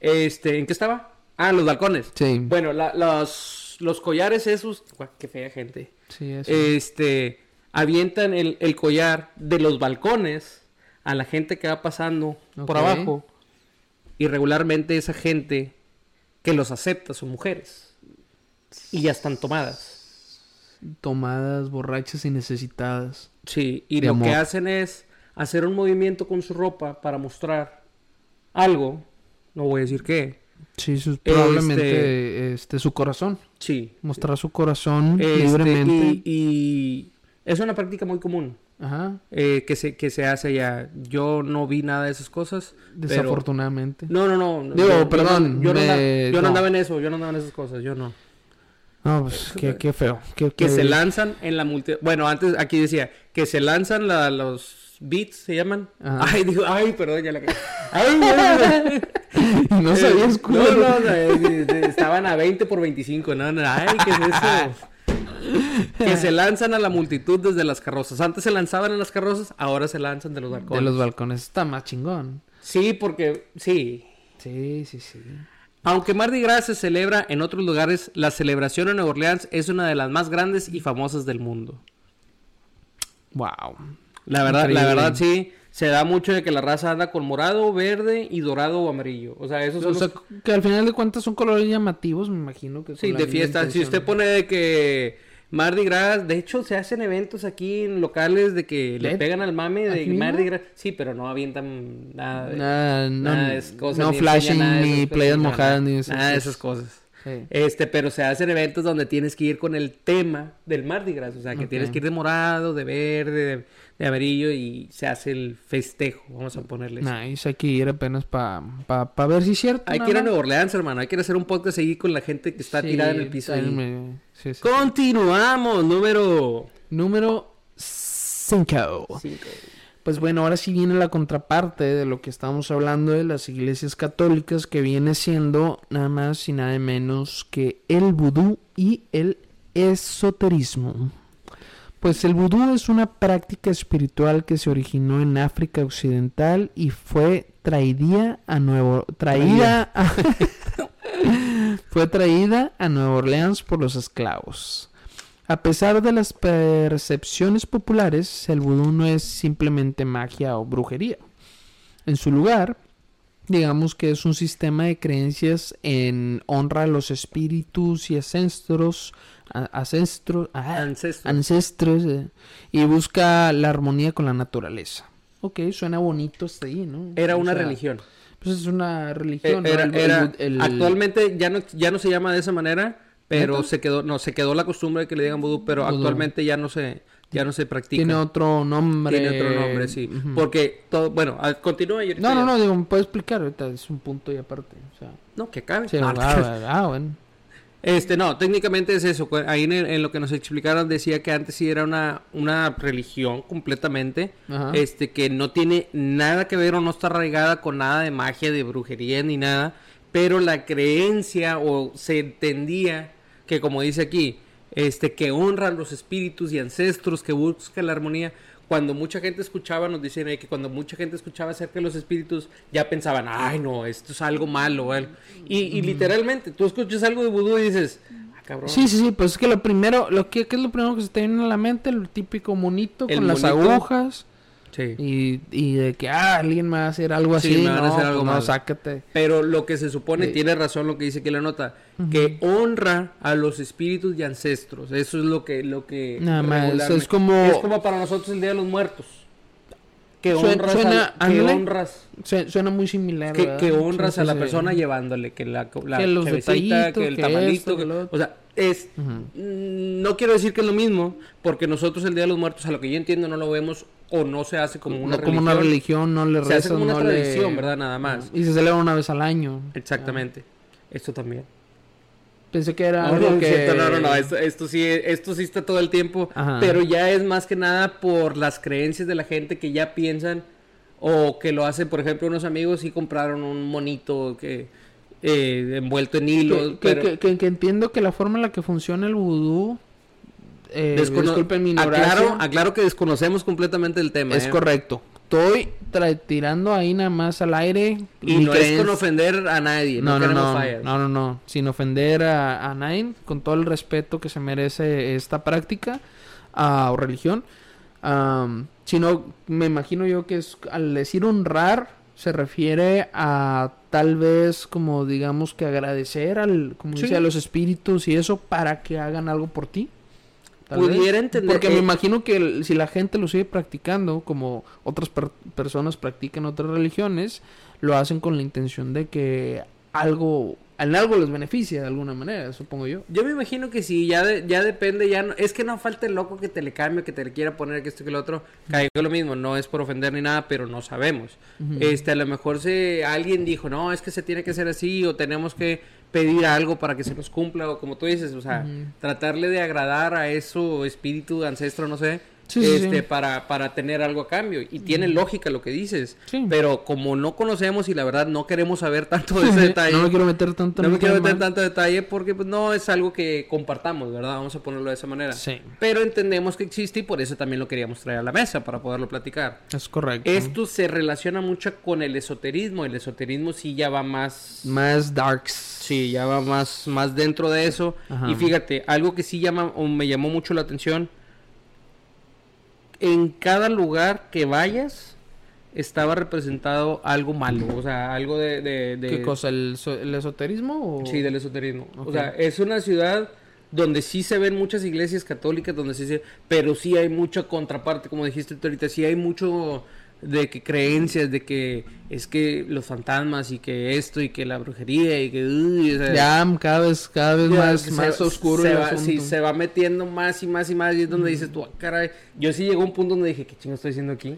B: Este, ¿en qué estaba? Ah, los balcones.
A: Sí.
B: Bueno, la- los, los collares esos, qué fea gente.
A: Sí, eso.
B: Este, avientan el, el collar de los balcones a la gente que va pasando por abajo. Y regularmente esa gente que los acepta son mujeres. Y ya están tomadas.
A: Tomadas, borrachas y necesitadas.
B: Sí, y lo que hacen es hacer un movimiento con su ropa para mostrar algo. No voy a decir qué.
A: Sí, su- probablemente este, su corazón.
B: Sí.
A: Mostrar su corazón
B: Este,
A: libremente.
B: y, y es una práctica muy común
A: Ajá.
B: eh, que, se, que se hace allá. Yo no vi nada de esas cosas. pero-
A: Desafortunadamente.
B: No, no, no. no,
A: Digo,
B: yo- yo
A: perdón,
B: no- Yo, no, andaba, yo no
A: no.
B: andaba en eso. Yo no andaba en esas cosas. Yo no.
A: No, pues qué, qué feo. Qué,
B: Que
A: qué-
B: se lanzan en la multi... Bueno, antes aquí decía que se lanzan la- los beats, ¿se llaman?
A: Ajá.
B: Ay, digo, ay, perdón, ya la. Ay, ya.
A: no sabías,
B: Eh. No, no, no, eh, eh, estaban a 20 por 25, no, no, ay, ¿qué es eso? que se lanzan a la multitud desde las carrozas. Antes se lanzaban en las carrozas, ahora se lanzan de los balcones.
A: De los balcones. Está más chingón.
B: Sí, porque, sí.
A: Sí, sí, sí.
B: Aunque Mardi Gras se celebra en otros lugares, la celebración en Nueva Orleans es una de las más grandes y famosas del mundo.
A: Wow.
B: La verdad, la verdad sí, se da mucho de que la raza anda con morado, verde y dorado o amarillo. O sea, esos son
A: O sea,
B: los-
A: que al final de cuentas son colores llamativos, me imagino que.
B: Sí, de fiesta. Si usted pone de que Mardi Gras, de hecho se hacen eventos aquí en locales de que le pegan al mame de
A: ¿Aquí
B: Mardi? Gras. Sí, pero no avientan nada de,
A: Nada, no,
B: nada de esas cosas,
A: no
B: ni
A: flashing,
B: nada
A: ni playas mojadas, ni esas
B: nada de esas cosas.
A: Sí.
B: Este, pero se hacen eventos donde tienes que ir con el tema del Mardi Gras, o sea, que tienes que ir de morado, de verde, de, de amarillo y se hace el festejo, vamos a ponerle. eso.
A: Nice, hay que ir apenas para pa, pa ver si es cierto.
B: Hay que ir a. Nueva Orleans, hermano, hay que hacer un podcast ahí con la gente que está
A: Sí,
B: tirada en el piso. ahí.
A: Sí, sí.
B: Continuamos, número
A: Número 5.
B: 5.
A: Pues bueno, ahora sí viene la contraparte de lo que estamos hablando de las iglesias católicas, que viene siendo nada más y nada menos que el vudú y el esoterismo. Pues el vudú es una práctica espiritual que se originó en África Occidental y fue traída a Nuevo traída a- fue traída a Nueva Orleans por los esclavos. A pesar de las percepciones populares, el vudú no es simplemente magia o brujería. En su lugar, digamos que es un sistema de creencias en honra a los espíritus y ancestros, ah,
B: Ancestros.
A: ancestros eh, y busca la armonía con la naturaleza. Ok, suena bonito hasta ahí, ¿no?
B: Era
A: O
B: una
A: sea,
B: religión.
A: Pues es una religión. ¿no?
B: era-
A: el-
B: era-
A: el-
B: Actualmente ya no, ya no se llama de esa manera, pero
A: ¿Neta?
B: se quedó, no, se quedó la costumbre de que le digan vudú, pero actualmente ya no se, ya no se practica.
A: tiene otro nombre.
B: Tiene otro nombre, sí.
A: Ujú.
B: Porque todo, bueno, a- continúa y
A: No, no, no, digo, me puedes explicar, ahorita es un punto y aparte. O sea,
B: No, que acabe.
A: sí, ah, ah, ah, bueno.
B: Este, no, técnicamente es eso. Ahí en, el- en lo que nos explicaron decía que antes sí era una, una religión completamente,
A: Ajá.
B: este, que no tiene nada que ver o no está arraigada con nada de magia, de brujería ni nada, pero la creencia o se entendía que como dice aquí, este, que honran los espíritus y ancestros, que busca la armonía. Cuando mucha gente escuchaba, nos dicen que cuando mucha gente escuchaba acerca de los espíritus, ya pensaban, ay no, esto es algo malo. algo". Y, y literalmente, tú escuchas algo de vudú y dices, ah, cabrón.
A: Sí, sí, sí, pues es que lo primero, lo que, ¿qué es lo primero que se te viene a la mente? El típico monito
B: El
A: con las agujas
B: Sí.
A: y, y de que, ah, alguien me va a hacer algo
B: Sí,
A: así.
B: me van a hacer algo
A: pues no, sácate.
B: Pero lo que se supone,
A: Sí.
B: tiene razón lo que dice aquí la nota, que honra a los espíritus y ancestros. Eso es lo que, lo que
A: Nada más, es como-
B: es como para nosotros el Día de los Muertos. Que honras,
A: suena-
B: al- que honras,
A: Su- Suena muy similar.
B: que, honras
A: Sí,
B: a la
A: sí, sí.
B: persona llevándole que la, la
A: Que los detallitos,
B: que el tamalito,
A: esto, lo
B: o sea, es mm, no quiero decir que es lo mismo, porque nosotros el Día de los Muertos, a lo que yo entiendo, no lo vemos o no se hace como una
A: no como
B: religión.
A: una religión, no le
B: Se hace como una
A: no le-
B: tradición, ¿verdad? Nada más.
A: Y se celebra una vez al año.
B: Exactamente. Esto también.
A: Pensé que era
B: No,
A: algo
B: no,
A: que...
B: cierto, no, no, no, esto, esto sí, esto sí está todo el tiempo,
A: Ajá.
B: pero ya es más que nada por las creencias de la gente que ya piensan o que lo hacen, por ejemplo, unos amigos y compraron un monito que eh, envuelto en hilo,
A: que-
B: pero
A: que- que- que entiendo que la forma en la que funciona el vudú... Eh,
B: descono-
A: disculpen mi ignorancia.
B: aclaro, aclaro que desconocemos completamente el tema,
A: Es
B: ¿eh?
A: correcto. Estoy tirando ahí nada más al aire.
B: y no es con ofender a nadie, no,
A: No, no, no, no, no, no, sin ofender a, a Nine, con todo el respeto que se merece esta práctica ah, o religión, sino me imagino yo que es al decir honrar se refiere a tal vez como digamos que agradecer al, como
B: Sí.
A: dice, a los espíritus y eso para que hagan algo por ti. Vez.
B: Pudiera entender
A: Porque
B: que-
A: me imagino que el- si la gente lo sigue practicando, como otras per- personas practican otras religiones, lo hacen con la intención de que algo, en algo les beneficia de alguna manera, supongo yo.
B: Yo me imagino que sí, ya de- ya depende, ya no, es que no falta el loco que te le cambie, que te le quiera poner que esto que lo otro, caigo lo mismo, no es por ofender ni nada, pero no sabemos. Este, a lo mejor se alguien dijo, "No, es que se tiene que hacer así o tenemos que pedir algo para que se nos cumpla" o como tú dices, o sea, tratarle de agradar a eso espíritu ancestro, no sé.
A: Sí,
B: este
A: sí.
B: para para tener algo a cambio y tiene lógica lo que dices
A: Sí.
B: pero como no conocemos y la verdad no queremos saber tanto de ese detalle
A: no me quiero meter tanto
B: no me quiero meter tanto detalle porque pues, no es algo que compartamos, ¿verdad? Vamos a ponerlo de esa manera.
A: Sí.
B: Pero entendemos que existe y por eso también lo queríamos traer a la mesa para poderlo platicar.
A: Es correcto.
B: Esto se relaciona mucho con el esoterismo. El esoterismo sí ya va más...
A: Más darks.
B: Sí, ya va más, más dentro de eso.
A: Ajá.
B: Y fíjate, algo que sí llama o me llamó mucho la atención. En cada lugar que vayas estaba representado algo malo. O sea, algo de... de- de-
A: ¿Qué cosa? ¿El, el esoterismo? O...
B: Sí, del esoterismo. O sea, es una ciudad donde sí se ven muchas iglesias católicas, donde sí se... Pero sí hay mucha contraparte, como dijiste tú ahorita, sí hay mucho de que creencias, de que es que los fantasmas y que esto y que la brujería y que... uy, o sea,
A: Ya cada vez, cada vez
B: ya
A: más,
B: se-
A: más oscuro
B: se
A: el
B: va, sí, se va metiendo más y más y más y es donde dices tú, "Ah, caray, yo sí llegó a un punto donde dije, ¿qué chingo estoy haciendo aquí?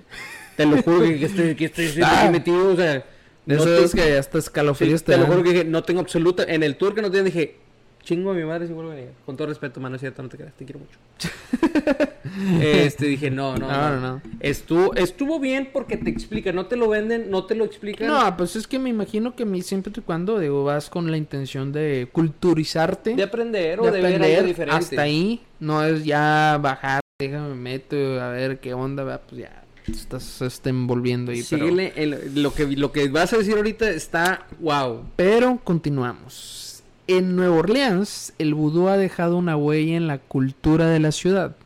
B: Te lo juro que, que estoy, que estoy haciendo aquí
A: Ah.
B: metido, o sea...
A: De
B: no
A: eso
B: te-
A: es que hasta
B: Sí,
A: escalofríos
B: te lo
A: dan.
B: juro que dije, no tengo absoluta. En el tour que no tienen dije, chingo a mi madre si a venir. Con todo respeto, mano, es cierto, no te creas, te quiero mucho. este, dije, no, no,
A: No,
B: no.
A: no.
B: Estuvo, estuvo bien porque te explica, no te lo venden, no te lo explican.
A: No, pues es que me imagino que mi siempre y cuando digo, vas con la intención de culturizarte,
B: de aprender o
A: de
B: de, ver algo
A: aprender
B: diferente.
A: hasta ahí, no es ya bajar, déjame meto a ver qué onda, va, pues ya te estás este, envolviendo ahí, pero,
B: Síguele, el- lo, que, lo que vas a decir ahorita está wow.
A: pero continuamos. En Nueva Orleans, el vudú ha dejado una huella en la cultura de la ciudad,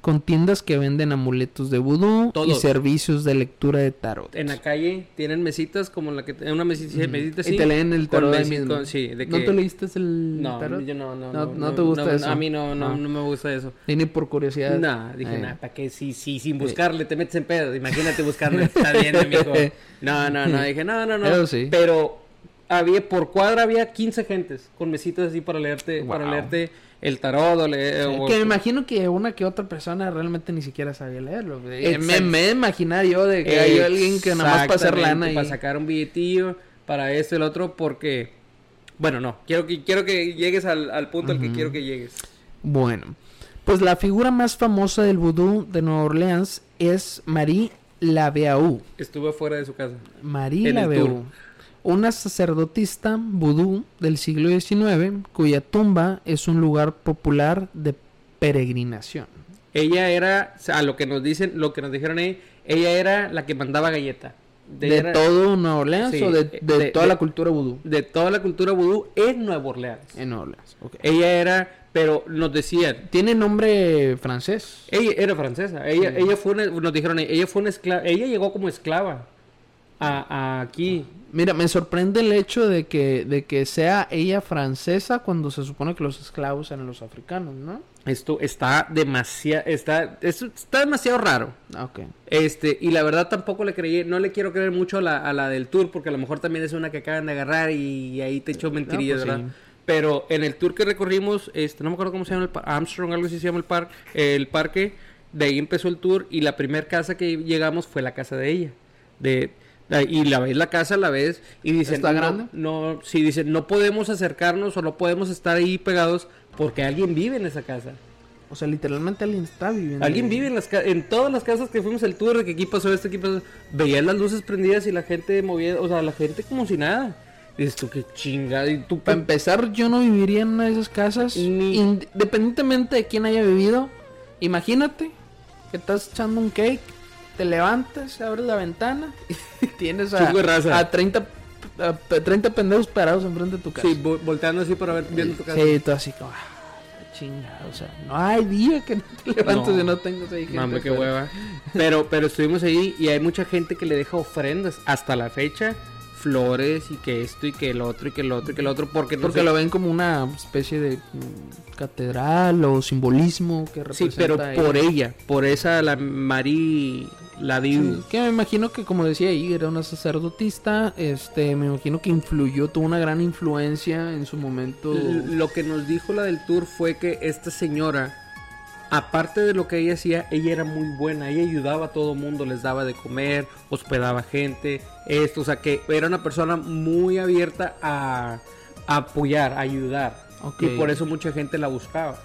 A: con tiendas que venden amuletos de vudú y servicios de lectura de tarot.
B: En la calle tienen mesitas como la que una mesita, mesita así.
A: y te leen el tarot ahí mismo.
B: con- sí, de
A: ¿No te leíste el
B: No,
A: tarot?
B: yo no, no,
A: No-
B: no,
A: no te gusta eso.
B: A mí no, no,
A: Ah.
B: no me gusta eso.
A: Y ni por curiosidad.
B: No, dije,
A: Eh.
B: nada, ¿para qué? Si, si, sin buscarle te metes en pedo. Imagínate buscarle. Está bien, amigo. No, no, no. Dije, no, no, no.
A: Eso sí.
B: Pero había, por cuadra había 15 gentes con mesitas así para leerte, para leerte el tarot o leer. o-
A: Que me imagino que una que otra persona realmente ni siquiera sabía leerlo. Me, me imaginar yo de que hay alguien que nada más para hacer lana y...
B: para sacar un billetillo, para esto y el otro, porque... Bueno, no, quiero que, quiero que llegues al, al punto al que quiero que llegues.
A: Bueno, pues la figura más famosa del vudú de Nueva Orleans es Marie Laveau.
B: Estuve fuera de su casa.
A: Marie Laveau. Una sacerdotista vudú del siglo XIX cuya tumba es un lugar popular de peregrinación.
B: Ella era, a lo que nos dicen, lo que nos dijeron ahí, ella era la que mandaba galleta.
A: ¿De,
B: era-
A: todo Nueva Orleans
B: Sí,
A: o de,
B: de-
A: de
B: de-
A: toda
B: de-
A: la cultura vudú?
B: de toda la cultura vudú en Nueva Orleans.
A: En Nueva Orleans.
B: Ella era, pero nos decían,
A: Tiene nombre francés.
B: ella era francesa, ella,
A: Sí.
B: ella fue una, nos dijeron, ella fue una esclava, ella llegó como esclava a, a aquí.
A: Mira, me sorprende el hecho de que, de que sea ella francesa cuando se supone que los esclavos eran los africanos, ¿no?
B: Esto está demasiado, está, esto está demasiado raro.
A: Ah, Ok.
B: Este, y la verdad tampoco le creí, no le quiero creer mucho a la, a la del tour, porque a lo mejor también es una que acaban de agarrar y, ahí te echó mentirillas,
A: pues
B: ¿verdad?
A: sí.
B: Pero en el tour que recorrimos, este, no me acuerdo cómo se llama el par- Armstrong, algo así se llama el, par, el parque, de ahí empezó el tour y la primera casa que llegamos fue la casa de ella. De, y la ves la casa, la ves y dicen,
A: ¿Está
B: no,
A: grande?
B: No, sí, dicen, no podemos acercarnos o no podemos estar ahí pegados porque alguien vive en esa casa.
A: O sea, literalmente alguien está viviendo.
B: Alguien vive en las en todas las casas que fuimos el tour de que aquí pasó esto, aquí pasó. Veías las luces prendidas y la gente movía, o sea, la gente como si nada. Dices tú qué chingada y tú
A: Para empezar, yo no viviría en una de esas casas.
B: Ni-
A: Independientemente de quién haya vivido. Imagínate que estás echando un cake, te levantas, abres la ventana y tienes a, a 30, a 30 pendejos parados enfrente de tu casa.
B: sí, vo- volteando así para ver viendo tu casa.
A: Sí, tú así como, ah, chingada, o sea, no hay día que no te levantes
B: No.
A: y no tengas ahí gente.
B: Qué hueva. Pero, pero estuvimos ahí y hay mucha gente que le deja ofrendas hasta la fecha, flores y que esto y que el otro y que el otro y que el otro, porque no
A: Porque
B: sé-
A: lo ven como una especie de mm, catedral o simbolismo que
B: Sí,
A: representa
B: pero
A: ahí.
B: por ella, por esa la Marie la
A: Sí,
B: Diu.
A: que me imagino que como decía ahí era una sacerdotista, este, me imagino que influyó, tuvo una gran influencia en su momento.
B: L- Lo que nos dijo la del tour fue que esta señora, aparte de lo que ella hacía, ella era muy buena. Ella ayudaba a todo mundo, les daba de comer, hospedaba gente, esto, o sea que era una persona muy abierta a, a apoyar, a ayudar. Y por eso mucha gente la buscaba.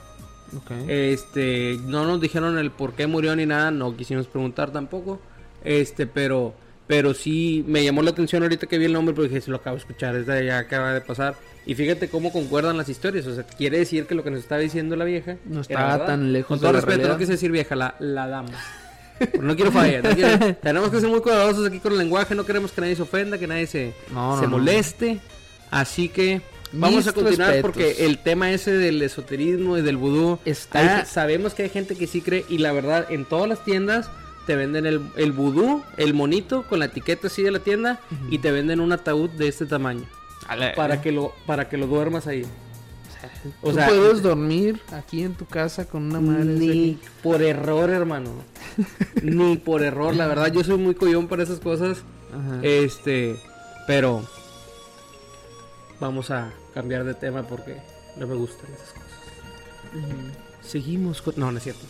B: Este, no nos dijeron el por qué murió ni nada, no quisimos preguntar tampoco. Este, pero pero sí me llamó la atención ahorita que vi el nombre porque dije, se lo acabo de escuchar, esta ya acaba de pasar. Y fíjate cómo concuerdan las historias, o sea, quiere decir que lo que nos estaba diciendo la vieja
A: No estaba tan lejos
B: Con
A: de
B: todo
A: la
B: respeto,
A: realidad.
B: no quise decir vieja, la, la dama. Pero no quiero fallar, no quiero- tenemos que ser muy cuidadosos aquí con el lenguaje, no queremos que nadie se ofenda, que nadie se,
A: No, no,
B: se moleste. Así que vamos a continuar
A: respetos.
B: porque el tema ese del esoterismo y del vudú
A: Está-
B: hay- sabemos que hay gente que sí cree y la verdad en todas las tiendas te venden el, el vudú, el monito con la etiqueta así de la tienda y te venden un ataúd de este tamaño para que lo para que lo duermas ahí. O
A: Tú
B: sea,
A: puedes dormir aquí en tu casa con una madre
B: ni por error, hermano. ni por error, la verdad yo soy muy collón para esas cosas.
A: Ajá.
B: Este, pero vamos a cambiar de tema porque no me gustan esas cosas. Seguimos con... No, no es cierto.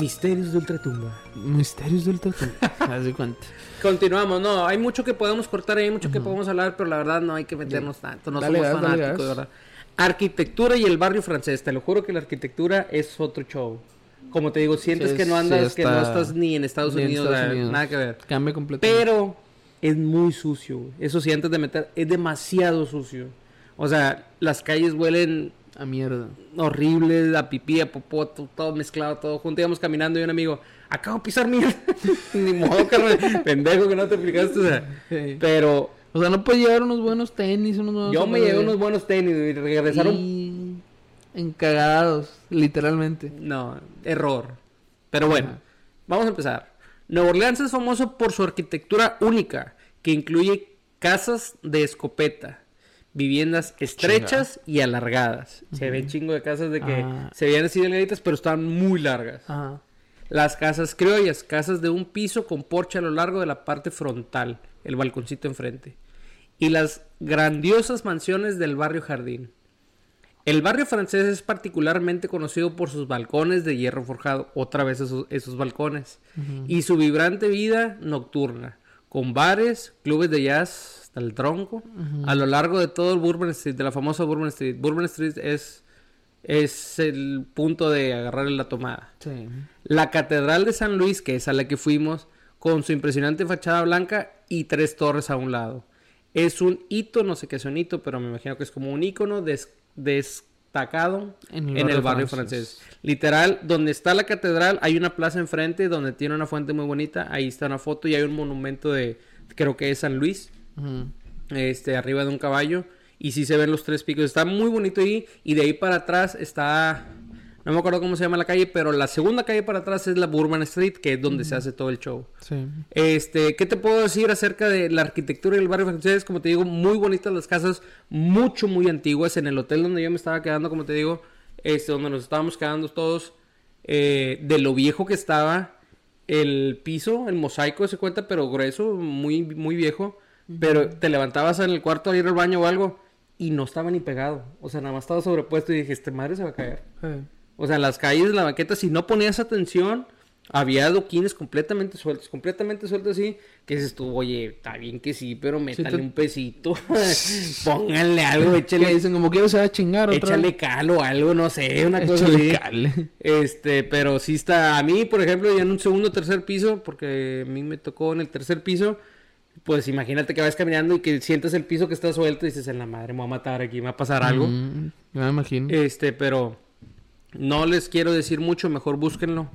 B: Misterios de Ultratumba.
A: Misterios del tatu. Haz de cuenta.
B: Continuamos, no, hay mucho que podemos cortar, hay mucho que podemos hablar, pero la verdad no hay que meternos tanto, no
A: Dale
B: somos
A: gas,
B: fanáticos, de verdad. Arquitectura y el barrio francés. Te lo juro que la arquitectura es otro show. Como te digo, sientes
A: Sí,
B: que no
A: sí
B: andas, que no
A: está-
B: estás ni en Estados
A: ni en
B: Unidos,
A: Estados
B: nada-
A: Unidos.
B: nada que ver.
A: Cambia completamente.
B: Pero es muy sucio, güey. Eso sí, antes de meter, es demasiado sucio. O sea, las calles huelen
A: A mierda.
B: horribles, a pipí, a popó, to- todo mezclado, todo junto. Íbamos caminando y un amigo, acabo de pisar mierda. Ni modo, carnal. Pendejo que no te explicaste. O sea, pero
A: O sea, no puedes llevar unos buenos tenis, unos buenos...
B: yo me llevé unos buenos tenis y regresaron.
A: Y... Encagados, literalmente.
B: No, error. Pero bueno,
A: Ajá.
B: vamos a empezar. Nueva Orleans es famoso por su arquitectura única, que incluye casas de escopeta, viviendas estrechas y alargadas. Se ve chingo de casas de que
A: Ah.
B: se veían así delgaditas, pero estaban muy largas. Las casas criollas, casas de un piso con porche a lo largo de la parte frontal, el balconcito enfrente. Y las grandiosas mansiones del barrio Jardín. El barrio francés es particularmente conocido por sus balcones de hierro forjado, otra vez esos, esos balcones, y su vibrante vida nocturna, con bares, clubes de jazz hasta el tronco, a lo largo de todo el Bourbon Street, de la famosa Bourbon Street. Bourbon Street es, es el punto de agarrar la tomada.
A: Sí.
B: La Catedral de San Luis, que es a la que fuimos, con su impresionante fachada blanca y tres torres a un lado. Es un hito, no sé qué es un hito, pero me imagino que es como un icono des- destacado
A: En
B: en
A: el barrio francés.
B: francés. Literal, donde está la catedral, hay una plaza enfrente donde tiene una fuente muy bonita. Ahí está una foto y hay un monumento de, creo que es San Luis, este, arriba de un caballo. Y sí se ven los tres picos. Está muy bonito ahí. Y de ahí para atrás está. No me acuerdo cómo se llama la calle, pero la segunda calle para atrás es la Bourbon Street, que es donde se hace todo el show.
A: Sí.
B: Este, ¿qué te puedo decir acerca de la arquitectura del barrio francés? Como te digo, muy bonitas las casas, mucho, muy antiguas. En el hotel donde yo me estaba quedando, como te digo, este, donde nos estábamos quedando todos, eh, de lo viejo que estaba el piso, el mosaico se cuenta, pero grueso, muy, muy viejo. Pero te levantabas en el cuarto a ir al baño o algo y no estaba ni pegado. O sea, nada más estaba sobrepuesto y dije, este madre se va a caer. O sea, en las calles, la banqueta, si no ponías atención, había adoquines completamente sueltos, completamente sueltos así, que dices tú, oye, está bien que sí, pero métale
A: te-
B: un pesito, pónganle algo, échale,
A: dicen como que se va a chingar otra
B: échale cal o algo, no sé, una cosa
A: Échale
B: así.
A: cal.
B: Este, pero sí está, a mí, por ejemplo, ya en un segundo o tercer piso, porque a mí me tocó en el tercer piso, pues imagínate que vas caminando y que sientes el piso que está suelto y dices, en la madre, me va a matar aquí, me va a pasar algo.
A: Mm, me imagino.
B: Este, pero no les quiero decir mucho, mejor búsquenlo.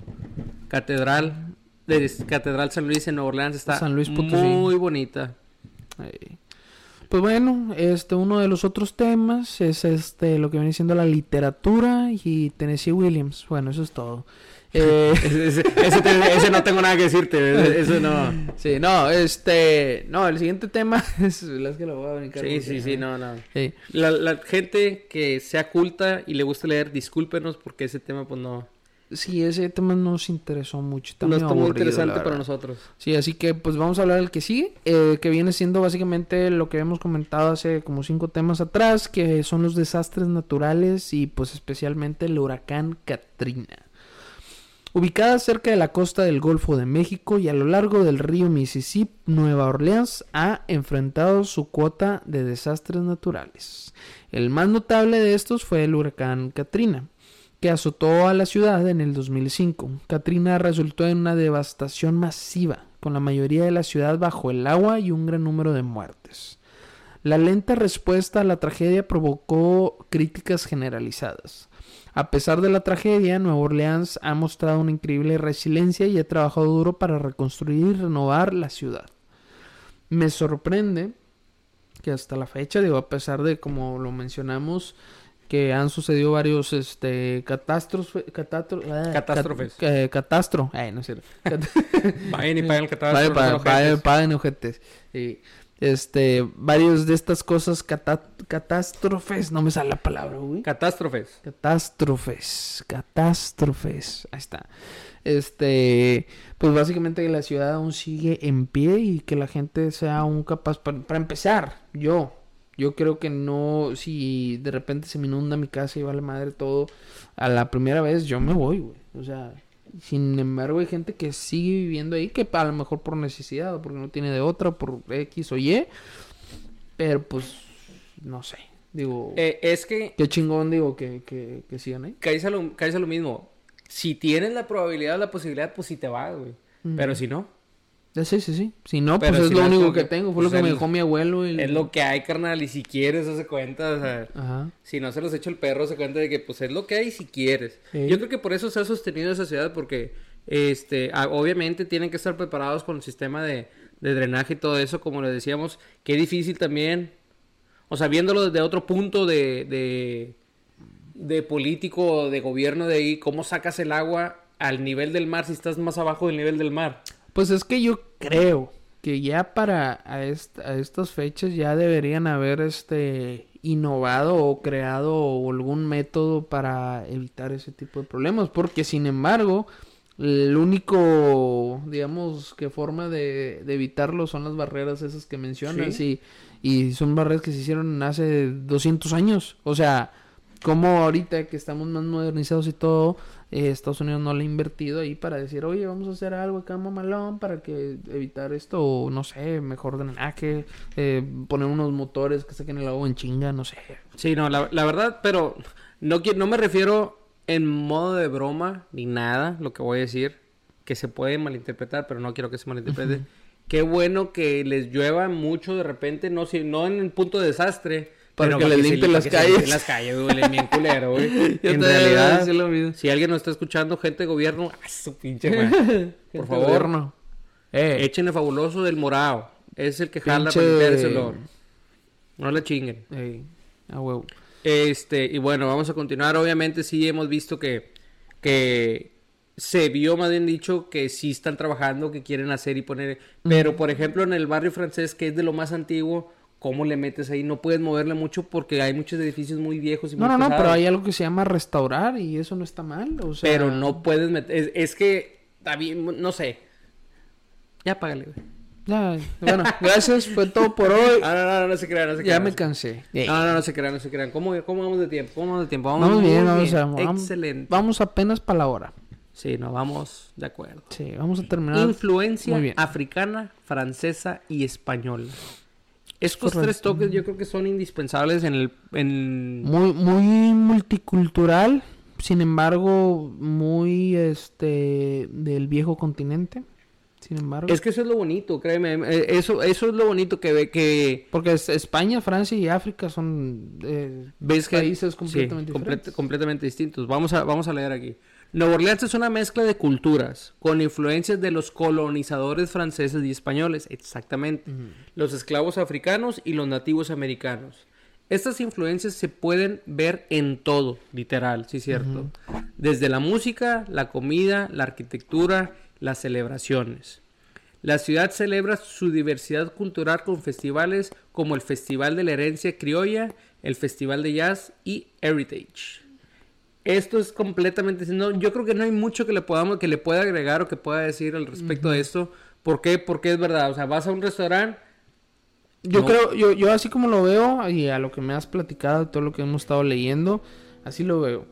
B: Catedral de Catedral San Luis en Nueva Orleans está
A: San Luis Potosí.
B: muy bonita.
A: Ahí. Pues bueno, este uno de los otros temas es este lo que viene siendo la literatura y Tennessee Williams. Bueno, eso es todo. Eh,
B: Ese, ese- ese te- ese no tengo nada que decirte, ese- eso no.
A: sí, no, este, no, el siguiente tema es es que lo voy a brincar.
B: Sí, sí, sí, no, no.
A: sí.
B: La, la gente que sea culta y le gusta leer, discúlpenos porque ese tema pues no,
A: Sí, ese tema nos interesó mucho. Está
B: no está muy interesante para nosotros.
A: Sí, así que pues vamos a hablar del que sigue, eh, que viene siendo básicamente lo que habíamos comentado hace como cinco temas atrás, que son los desastres naturales y pues especialmente el huracán Katrina. Ubicada cerca de la costa del Golfo de México y a lo largo del río Mississippi, Nueva Orleans ha enfrentado su cuota de desastres naturales. El más notable de estos fue el huracán Katrina, que azotó a la ciudad en el 2005. Katrina resultó en una devastación masiva, con la mayoría de la ciudad bajo el agua y un gran número de muertes. La lenta respuesta a la tragedia provocó críticas generalizadas. A pesar de la tragedia, Nueva Orleans ha mostrado una increíble resiliencia y ha trabajado duro para reconstruir y renovar la ciudad. Me sorprende que hasta la fecha, digo, a pesar de como lo mencionamos, que han sucedido varios este catástrofes catastro, ah,
B: Catástrofes.
A: cat- eh, catastro eh, no es cierto
B: Vayan y paguen el catástrofe.
A: Vaya,
B: no
A: pa-
B: sean
A: vaya,
B: ojetes.
A: paguen ojetes. Sí. Este, varios de estas cosas cata- catástrofes, no me sale la palabra, güey.
B: Catástrofes.
A: Catástrofes, catástrofes, ahí está. Este, pues básicamente que la ciudad aún sigue en pie y que la gente sea aún capaz, para, para empezar, yo, yo creo que no, si de repente se me inunda mi casa y vale madre todo, a la primera vez yo me voy, güey. O sea, sin embargo hay gente que sigue viviendo ahí, que a lo mejor por necesidad o porque no tiene de otra, por X o Y, pero pues, no sé. Digo,
B: Eh, es que
A: qué chingón, digo, que, que, que sigan ahí.
B: caes a, lo, caes a lo mismo. Si tienes la probabilidad la posibilidad, pues sí te vas, güey. Pero si no,
A: Sí, sí, sí. Si no,
B: Pero
A: pues es lo único que
B: que,
A: tengo. Fue lo
B: pues,
A: que me
B: el-
A: dejó mi abuelo. Y...
B: es lo que hay, carnal. Y si quieres, hace cuenta. O sea,
A: Ajá.
B: si no se los echa el perro, se cuenta de que pues es lo que hay si quieres.
A: Sí.
B: Yo creo que por eso se ha sostenido esa ciudad, porque este, obviamente tienen que estar preparados con el sistema de, de drenaje y todo eso, como le decíamos, qué difícil también. O sea, viéndolo desde otro punto de, de, de político, de gobierno de ahí, cómo sacas el agua al nivel del mar si estás más abajo del nivel del mar.
A: Pues es que yo creo que ya para a, est- a estas fechas ya deberían haber este innovado o creado algún método para evitar ese tipo de problemas porque sin embargo el único digamos que forma de, de evitarlo son las barreras esas que mencionas y, y son barreras que se hicieron hace 200 años. O sea como ahorita que estamos más modernizados y todo, eh, Estados Unidos no le ha invertido ahí para decir, oye, vamos a hacer algo acá mamalón para que evitar esto, o no sé, mejor drenaje, eh, poner unos motores que saquen el agua en chinga, no sé.
B: Sí, no, la, la verdad, pero no, no me refiero en modo de broma ni nada, lo que voy a decir, que se puede malinterpretar, pero no quiero que se malinterprete. Qué bueno que les llueva mucho de repente, no, si, no en el punto de desastre.
A: Para
B: pero
A: que les limpien
B: li-
A: las
B: que limpien
A: calles.
B: las calles, bien culero, güey. En realidad,
A: lo mismo.
B: si alguien nos está escuchando, gente de gobierno, ¡ah, su pinche madre! Por favor,
A: gobierno. Eh,
B: échenle fabuloso del morado. Es el que jala
A: Pinche-
B: para limpiar ese olor. No la chinguen.
A: ey, a huevo.
B: Este, y bueno, vamos a continuar. Obviamente sí hemos visto que, que se vio, más bien dicho, que sí están trabajando, que quieren hacer y poner. Pero, por ejemplo, en el barrio francés, que es de lo más antiguo, ¿cómo le metes ahí? No puedes moverle mucho porque hay muchos edificios muy viejos y
A: No,
B: muy
A: no, no,
B: pesados.
A: pero hay algo que se llama restaurar y eso no está mal, o sea...
B: Pero no puedes meter... Es, es que, bien, no sé. Ya págale, güey.
A: Ya, bueno, gracias, fue todo por hoy.
B: Ah, no, no, no, no se crean, no se
A: ya
B: crean.
A: me cansé.
B: No, no, no se crean, no se crean. ¿Cómo, cómo vamos de tiempo? ¿Cómo vamos de tiempo?
A: Vamos
B: muy
A: bien, vamos a... Vamos,
B: Excelente.
A: vamos apenas para la hora.
B: Sí, no, vamos de acuerdo.
A: Sí, vamos a terminar.
B: Influencia
A: bien.
B: africana, francesa y española. Estos
A: Correcto.
B: tres toques yo creo que son indispensables en el... En...
A: Muy, muy multicultural, sin embargo, muy este del viejo continente. Sin embargo,
B: Es que eso es lo bonito, créeme. eh, Eso, eso es lo bonito que ve que...
A: porque es- España, Francia y África son eh,
B: Ves
A: países completamente diferentes.
B: completamente distintos. Vamos a, vamos a leer aquí. Nueva Orleans es una mezcla de culturas, con influencias de los colonizadores franceses y españoles, exactamente, los esclavos africanos y los nativos americanos. Estas influencias se pueden ver en todo, literal, sí es cierto. Desde la música, la comida, la arquitectura, las celebraciones. La ciudad celebra su diversidad cultural con festivales como el Festival de la Herencia Criolla, el Festival de Jazz y Heritage. Esto es completamente... No, yo creo que no hay mucho que le podamos, que le pueda agregar o que pueda decir al respecto de esto. ¿Por qué? Porque es verdad. O sea, vas a un restaurante...
A: Yo
B: No.
A: creo, yo, yo así como lo veo y a lo que me has platicado, todo lo que hemos estado leyendo, así lo veo.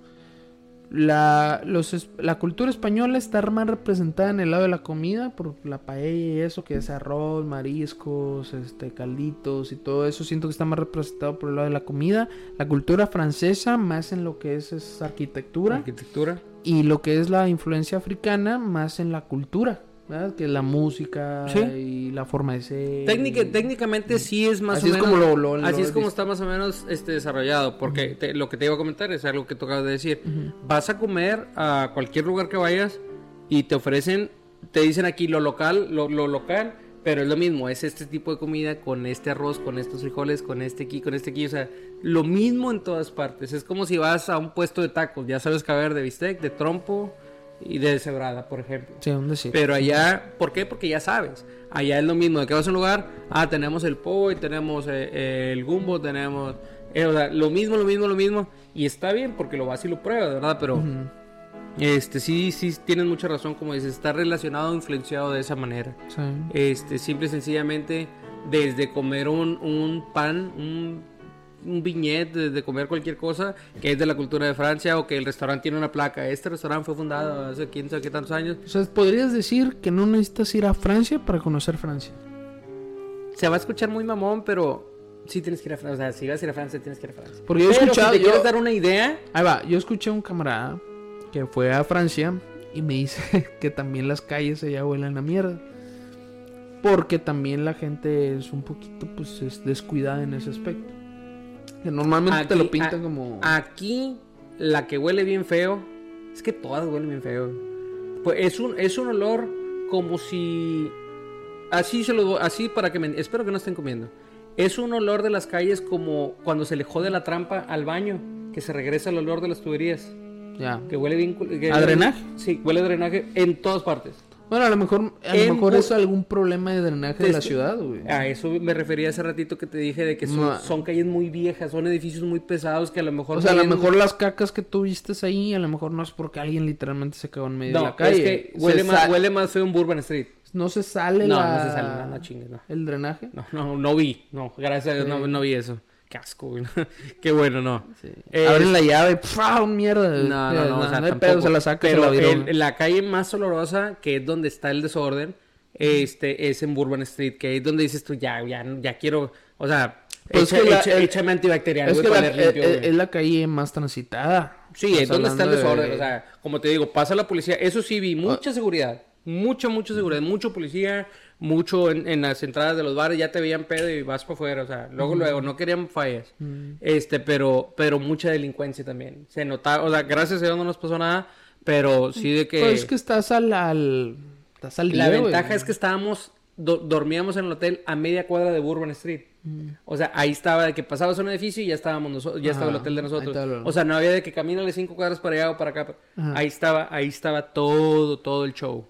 A: La, los, la cultura española está más representada en el lado de la comida, por la paella y eso, que es arroz, mariscos, este, calditos y todo eso. Siento que está más representado por el lado de la comida. La cultura francesa, más en lo que es, es arquitectura.
B: Arquitectura.
A: Y lo que es la influencia africana, más en la cultura. ¿Verdad? Que la música
B: Sí.
A: y la forma de ser.
B: Técnica-
A: y-
B: técnicamente sí es más
A: Así
B: o
A: es
B: menos...
A: como lo- lo-
B: así
A: lo
B: es
A: he
B: como está más o menos este, desarrollado. Porque te- lo que te iba a comentar es algo que tocabas de decir. Vas a comer a cualquier lugar que vayas y te ofrecen... Te dicen aquí lo local, lo, lo local... Pero es lo mismo, es este tipo de comida con este arroz, con estos frijoles, con este aquí, con este aquí. O sea, lo mismo en todas partes. Es como si vas a un puesto de tacos. Ya sabes que va a haber de bistec, de trompo y de cebrada, por ejemplo.
A: Sí, un decir.
B: Pero allá, ¿por qué? Porque ya sabes. Allá es lo mismo, de que vas a un lugar, ah, tenemos el y tenemos eh, eh, el gumbo, tenemos... eh, o sea, lo mismo, lo mismo, lo mismo. Y está bien porque lo vas y lo pruebas, ¿verdad? Pero
A: Ujú.
B: este sí, sí tienes mucha razón, como dices, está relacionado, influenciado de esa manera.
A: Sí.
B: Este, simple y sencillamente, desde comer un, un pan, un, un viñet, desde comer cualquier cosa que es de la cultura de Francia o que el restaurante tiene una placa. Este restaurante fue fundado hace quién sabe qué tantos años.
A: O sea, podrías decir que no necesitas ir a Francia para conocer Francia.
B: Se va a escuchar muy mamón, pero Sí, tienes que ir a Francia. O sea, si vas a ir a Francia, tienes que ir a Francia.
A: Porque yo he escuchado-
B: Si te
A: yo-
B: quieres dar una idea,
A: Ahí va, yo escuché a un camarada que fue a Francia y me dice que también las calles allá huelen a mierda. Porque también la gente es un poquito pues es descuidada en ese aspecto. Que normalmente te lo pintan
B: a-
A: como
B: Aquí, la que huele bien feo, es que todas huelen bien feo. Pues es un, es un olor como si. Así se lo así para que me. Espero que no estén comiendo. Es un olor de las calles como cuando se le jode la trampa al baño, que se regresa el olor de las tuberías.
A: ya.
B: Que huele bien. que-
A: ¿A drenaje?
B: Sí, huele a drenaje en todas partes.
A: Bueno, a lo mejor a lo mejor es algún problema de drenaje de la
B: Desde-
A: ciudad, güey.
B: A eso me refería hace ratito que te dije de que son,
A: No.
B: son calles muy viejas, son edificios muy pesados que a lo mejor.
A: O sea, a lo mejor las cacas que tú viste ahí, a lo mejor no es porque alguien literalmente se cagó en medio de la calle.
B: es que
A: Se
B: huele más, huele más feo en Bourbon Street.
A: No se sale
B: No,
A: la...
B: no se sale, no, no chingues, no.
A: el drenaje.
B: No, no, no vi, no, gracias a Dios no, no vi eso. Qué asco, güey. Qué bueno, no.
A: Sí.
B: Eh,
A: Abren la llave. Mierda.
B: No, no, no, o sea,
A: hay
B: tampoco.
A: pedo, se la saca, se
B: Pero
A: la viró.
B: el- la calle más olorosa, que es donde está el desorden, este, es en Bourbon Street, que es donde dices tú, ya, ya, ya quiero, o sea,
A: Pues
B: echa-
A: que la-
B: echa-
A: el-
B: antibacterial,
A: Es
B: güey,
A: que la-
B: limpio,
A: es,
B: güey.
A: es la calle más transitada.
B: Sí, es donde está el
A: hablando de-
B: desorden. O sea, como te digo, pasa la policía. Eso sí vi, mucha seguridad. Mucha, mucha seguridad. Mucho policía, mucho en, en las entradas de los bares. Ya te veían pedo y vas para afuera. O sea, luego, luego, no querían fallas. Este, pero, pero mucha delincuencia también. Se notaba, o sea, gracias a Dios no nos pasó nada. Pero sí de que.
A: Pues es que estás al... al estás al
B: La
A: güey.
B: ventaja es que estábamos, do- dormíamos en el hotel a media cuadra de Bourbon Street. O sea, ahí estaba de que pasabas un edificio y ya estábamos nosotros, ya estaba el hotel de nosotros. O sea, no había de que camínale cinco cuadras para allá o para acá.
A: Ajá.
B: Ahí estaba, ahí estaba todo, todo el show.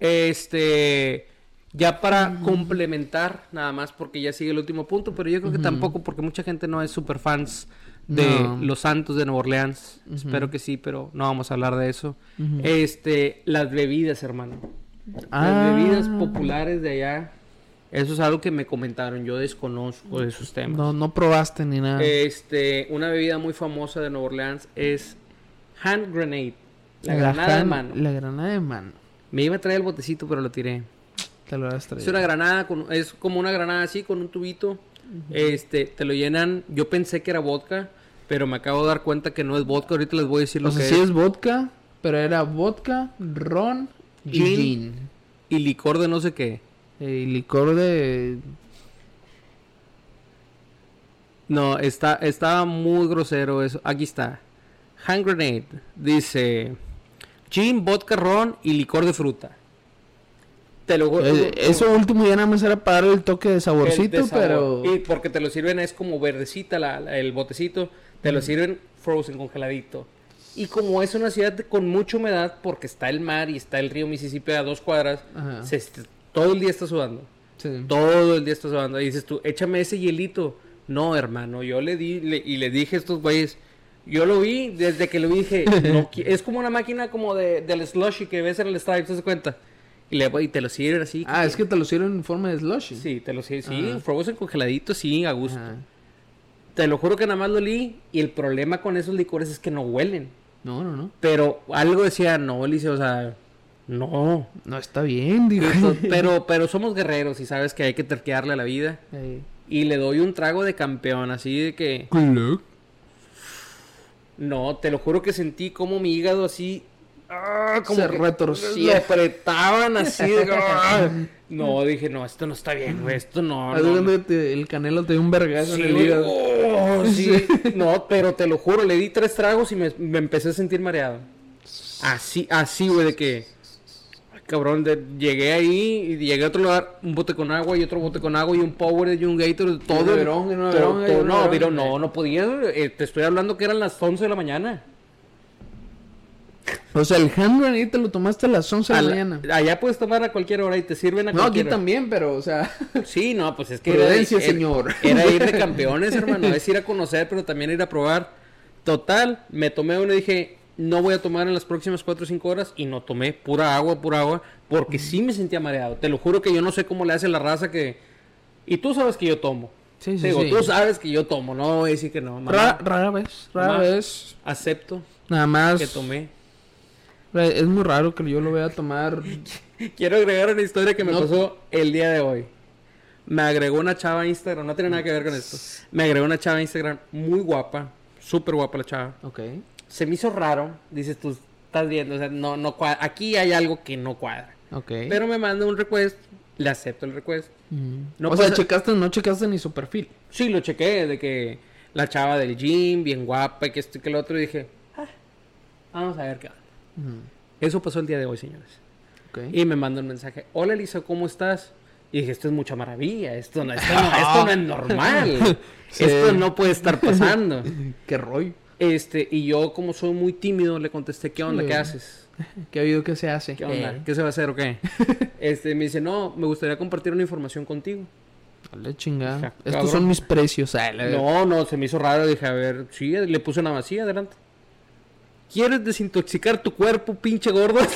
B: Este, ya para complementar, nada más porque ya sigue el último punto, pero yo creo que tampoco porque mucha gente no es super fans de
A: No.
B: los Santos de Nueva Orleans. Espero que sí, pero no vamos a hablar de eso. Este, las bebidas, hermano.
A: Ah.
B: Las bebidas populares de allá. Eso es algo que me comentaron. Yo desconozco de esos temas.
A: No, no probaste ni nada.
B: Este, una bebida muy famosa de Nueva Orleans es hand grenade. La,
A: La
B: granada de mano.
A: La granada de mano.
B: Me iba a traer el botecito, pero lo tiré.
A: Te lo.
B: Es una granada, con, es como una granada así, con un tubito. Este, te lo llenan. Yo pensé que era vodka, pero me acabo de dar cuenta que no es vodka. Ahorita les voy a decir lo
A: O sea,
B: que
A: sí
B: es.
A: es vodka, pero era vodka, ron y
B: Gin.
A: gin.
B: Y licor de no sé qué.
A: Eh, Y licor de...
B: No, está, estaba muy grosero eso. Aquí está. Hand grenade. Dice gin, vodka, ron y licor de fruta. Te lo
A: Eh, eso último ya nada más era para darle el toque de saborcito,
B: de sabor.
A: pero...
B: Y porque te lo sirven es como verdecita la- la- el botecito. Te lo sirven frozen, congeladito. Y como es una ciudad con mucha humedad, porque está el mar y está el río Mississippi a dos cuadras, se todo el día está sudando.
A: Sí.
B: Todo el día está sudando. Y dices tú, échame ese hielito. No, hermano, yo le di le- y le dije a estos güeyes, yo lo vi, desde que lo vi dije, no es como una máquina como de, del slushy que ves en el Stripe, ¿te das cuenta? Y, le, y te lo sirven así.
A: Ah, es que te lo sirven en forma de slushy.
B: Sí, te lo sirven, sí,
A: Ajá.
B: frozen congeladito, sí, a gusto. Te lo juro que nada más lo olí y el problema con esos licores es que no huelen.
A: No, no, no.
B: Pero algo decía, no, Alicia, o sea, no.
A: No está bien, digo.
B: Pero, pero somos guerreros y sabes que hay que terquearle a la vida. Y le doy un trago de campeón, así de que... No, te lo juro que sentí como mi hígado así... ah, como
A: Se retorcía.
B: Lo apretaban así de... ah. No, dije, no, esto no está bien, güey, esto no... no,
A: te- el canelo te dio un vergazo
B: Sí,
A: en el hígado.
B: oh, sí. No, pero te lo juro, le di tres tragos y me, me empecé a sentir mareado. Así, así, güey, de que... ay, Cabrón, de- llegué ahí y llegué a otro lugar, un bote con agua y otro bote con agua y un Power y un Gator, todo.
A: y Averón, y
B: no,
A: Averón.
B: pero no, no podía. eh, te estoy hablando que eran las 11 de la mañana.
A: O sea, el hand grenade te lo tomaste a las 11 de la mañana.
B: allá puedes tomar a cualquier hora y te sirven a
A: No, aquí
B: cualquier hora.
A: también, pero, o sea...
B: Sí, no, pues es que
A: Prudencia,
B: era,
A: señor.
B: Era ir de campeones, hermano. Es ir a conocer, pero también ir a probar. Total, me tomé uno y dije, no voy a tomar en las próximas 4 o 5 horas. Y no tomé pura agua, pura agua, porque sí me sentía mareado. Te lo juro que yo no sé cómo le hace la raza que. Y tú sabes que yo tomo.
A: Sí, sí,
B: Digo,
A: sí.
B: tú sabes que yo tomo, no voy a decir que no. mamá.
A: Ra- rara vez, rara vez.
B: Acepto
A: Nada más...
B: que tomé.
A: Es muy raro que yo lo vea tomar...
B: Quiero agregar una historia que me
A: No.
B: pasó el día de hoy. Me agregó una chava a Instagram, no tiene nada que ver con esto. Me agregó una chava a Instagram muy guapa, súper guapa la chava.
A: Ok.
B: Se me hizo raro, dices tú, estás viendo, o sea, no, no cuadra. Aquí hay algo que no cuadra.
A: Ok.
B: Pero me manda un request, le acepto el request.
A: Mm.
B: No
A: o sea, checaste, no checaste ni su perfil.
B: Sí, lo chequé, de que la chava del gym, bien guapa, y que esto y que lo otro, y dije, "Ah, vamos a ver qué onda.
A: Mm.
B: Eso pasó el día de hoy, señores.
A: Ok.
B: Y me manda un mensaje, hola Elisa, ¿cómo estás? Y dije, esto es mucha maravilla, esto no, esto no, esto no es normal,
A: Sí.
B: esto no puede estar pasando.
A: Qué rollo.
B: Este, y yo como soy muy tímido, le contesté, ¿qué onda?
A: Sí.
B: ¿Qué haces?
A: ¿Qué ha habido que se hace?
B: ¿Qué onda?
A: Eh,
B: ¿Qué se va a hacer o qué? Este, me dice, no, me gustaría compartir una información contigo.
A: Dale chingada.
B: Ja,
A: Estos son mis precios. ah, la-
B: No, no, se me hizo raro. Dije, a ver, sí, le puse una vacía adelante. ¿Quieres desintoxicar tu cuerpo, pinche gordo?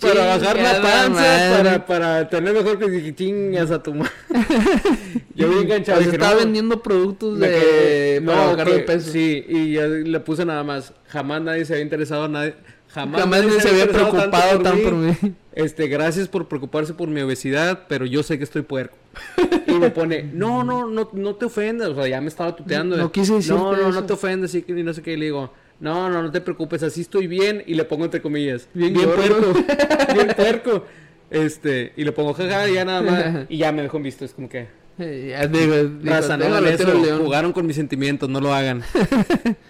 B: para bajar la panza, para, para tener mejor que chingas a tu madre. Yo bien enganchado. Dije,
A: estaba
B: no,
A: vendiendo productos
B: de que-
A: para
B: no,
A: bajar de peso.
B: Sí, y ya le puse nada más. Jamás nadie se había interesado, nadie. Jamás,
A: Jamás ni se había preocupado tan por mí.
B: Este, gracias por preocuparse por mi obesidad, pero yo sé que estoy puerco. Y me pone, no, no, no, no te ofendas. O sea, ya me estaba tuteando.
A: No quise decirte
B: No, no,
A: eso".
B: no te ofendas. Y, no sé qué. Y le digo, no, no, no te preocupes, así estoy bien. Y le pongo entre comillas,
A: Bien
B: bien, puerco. bien puerco. Este, y le pongo, jaja, y ya nada más. Y ya me dejó en visto. Es como que,
A: Eh, ya digo, digo,
B: raza, no. Jugaron con mis sentimientos, no lo hagan.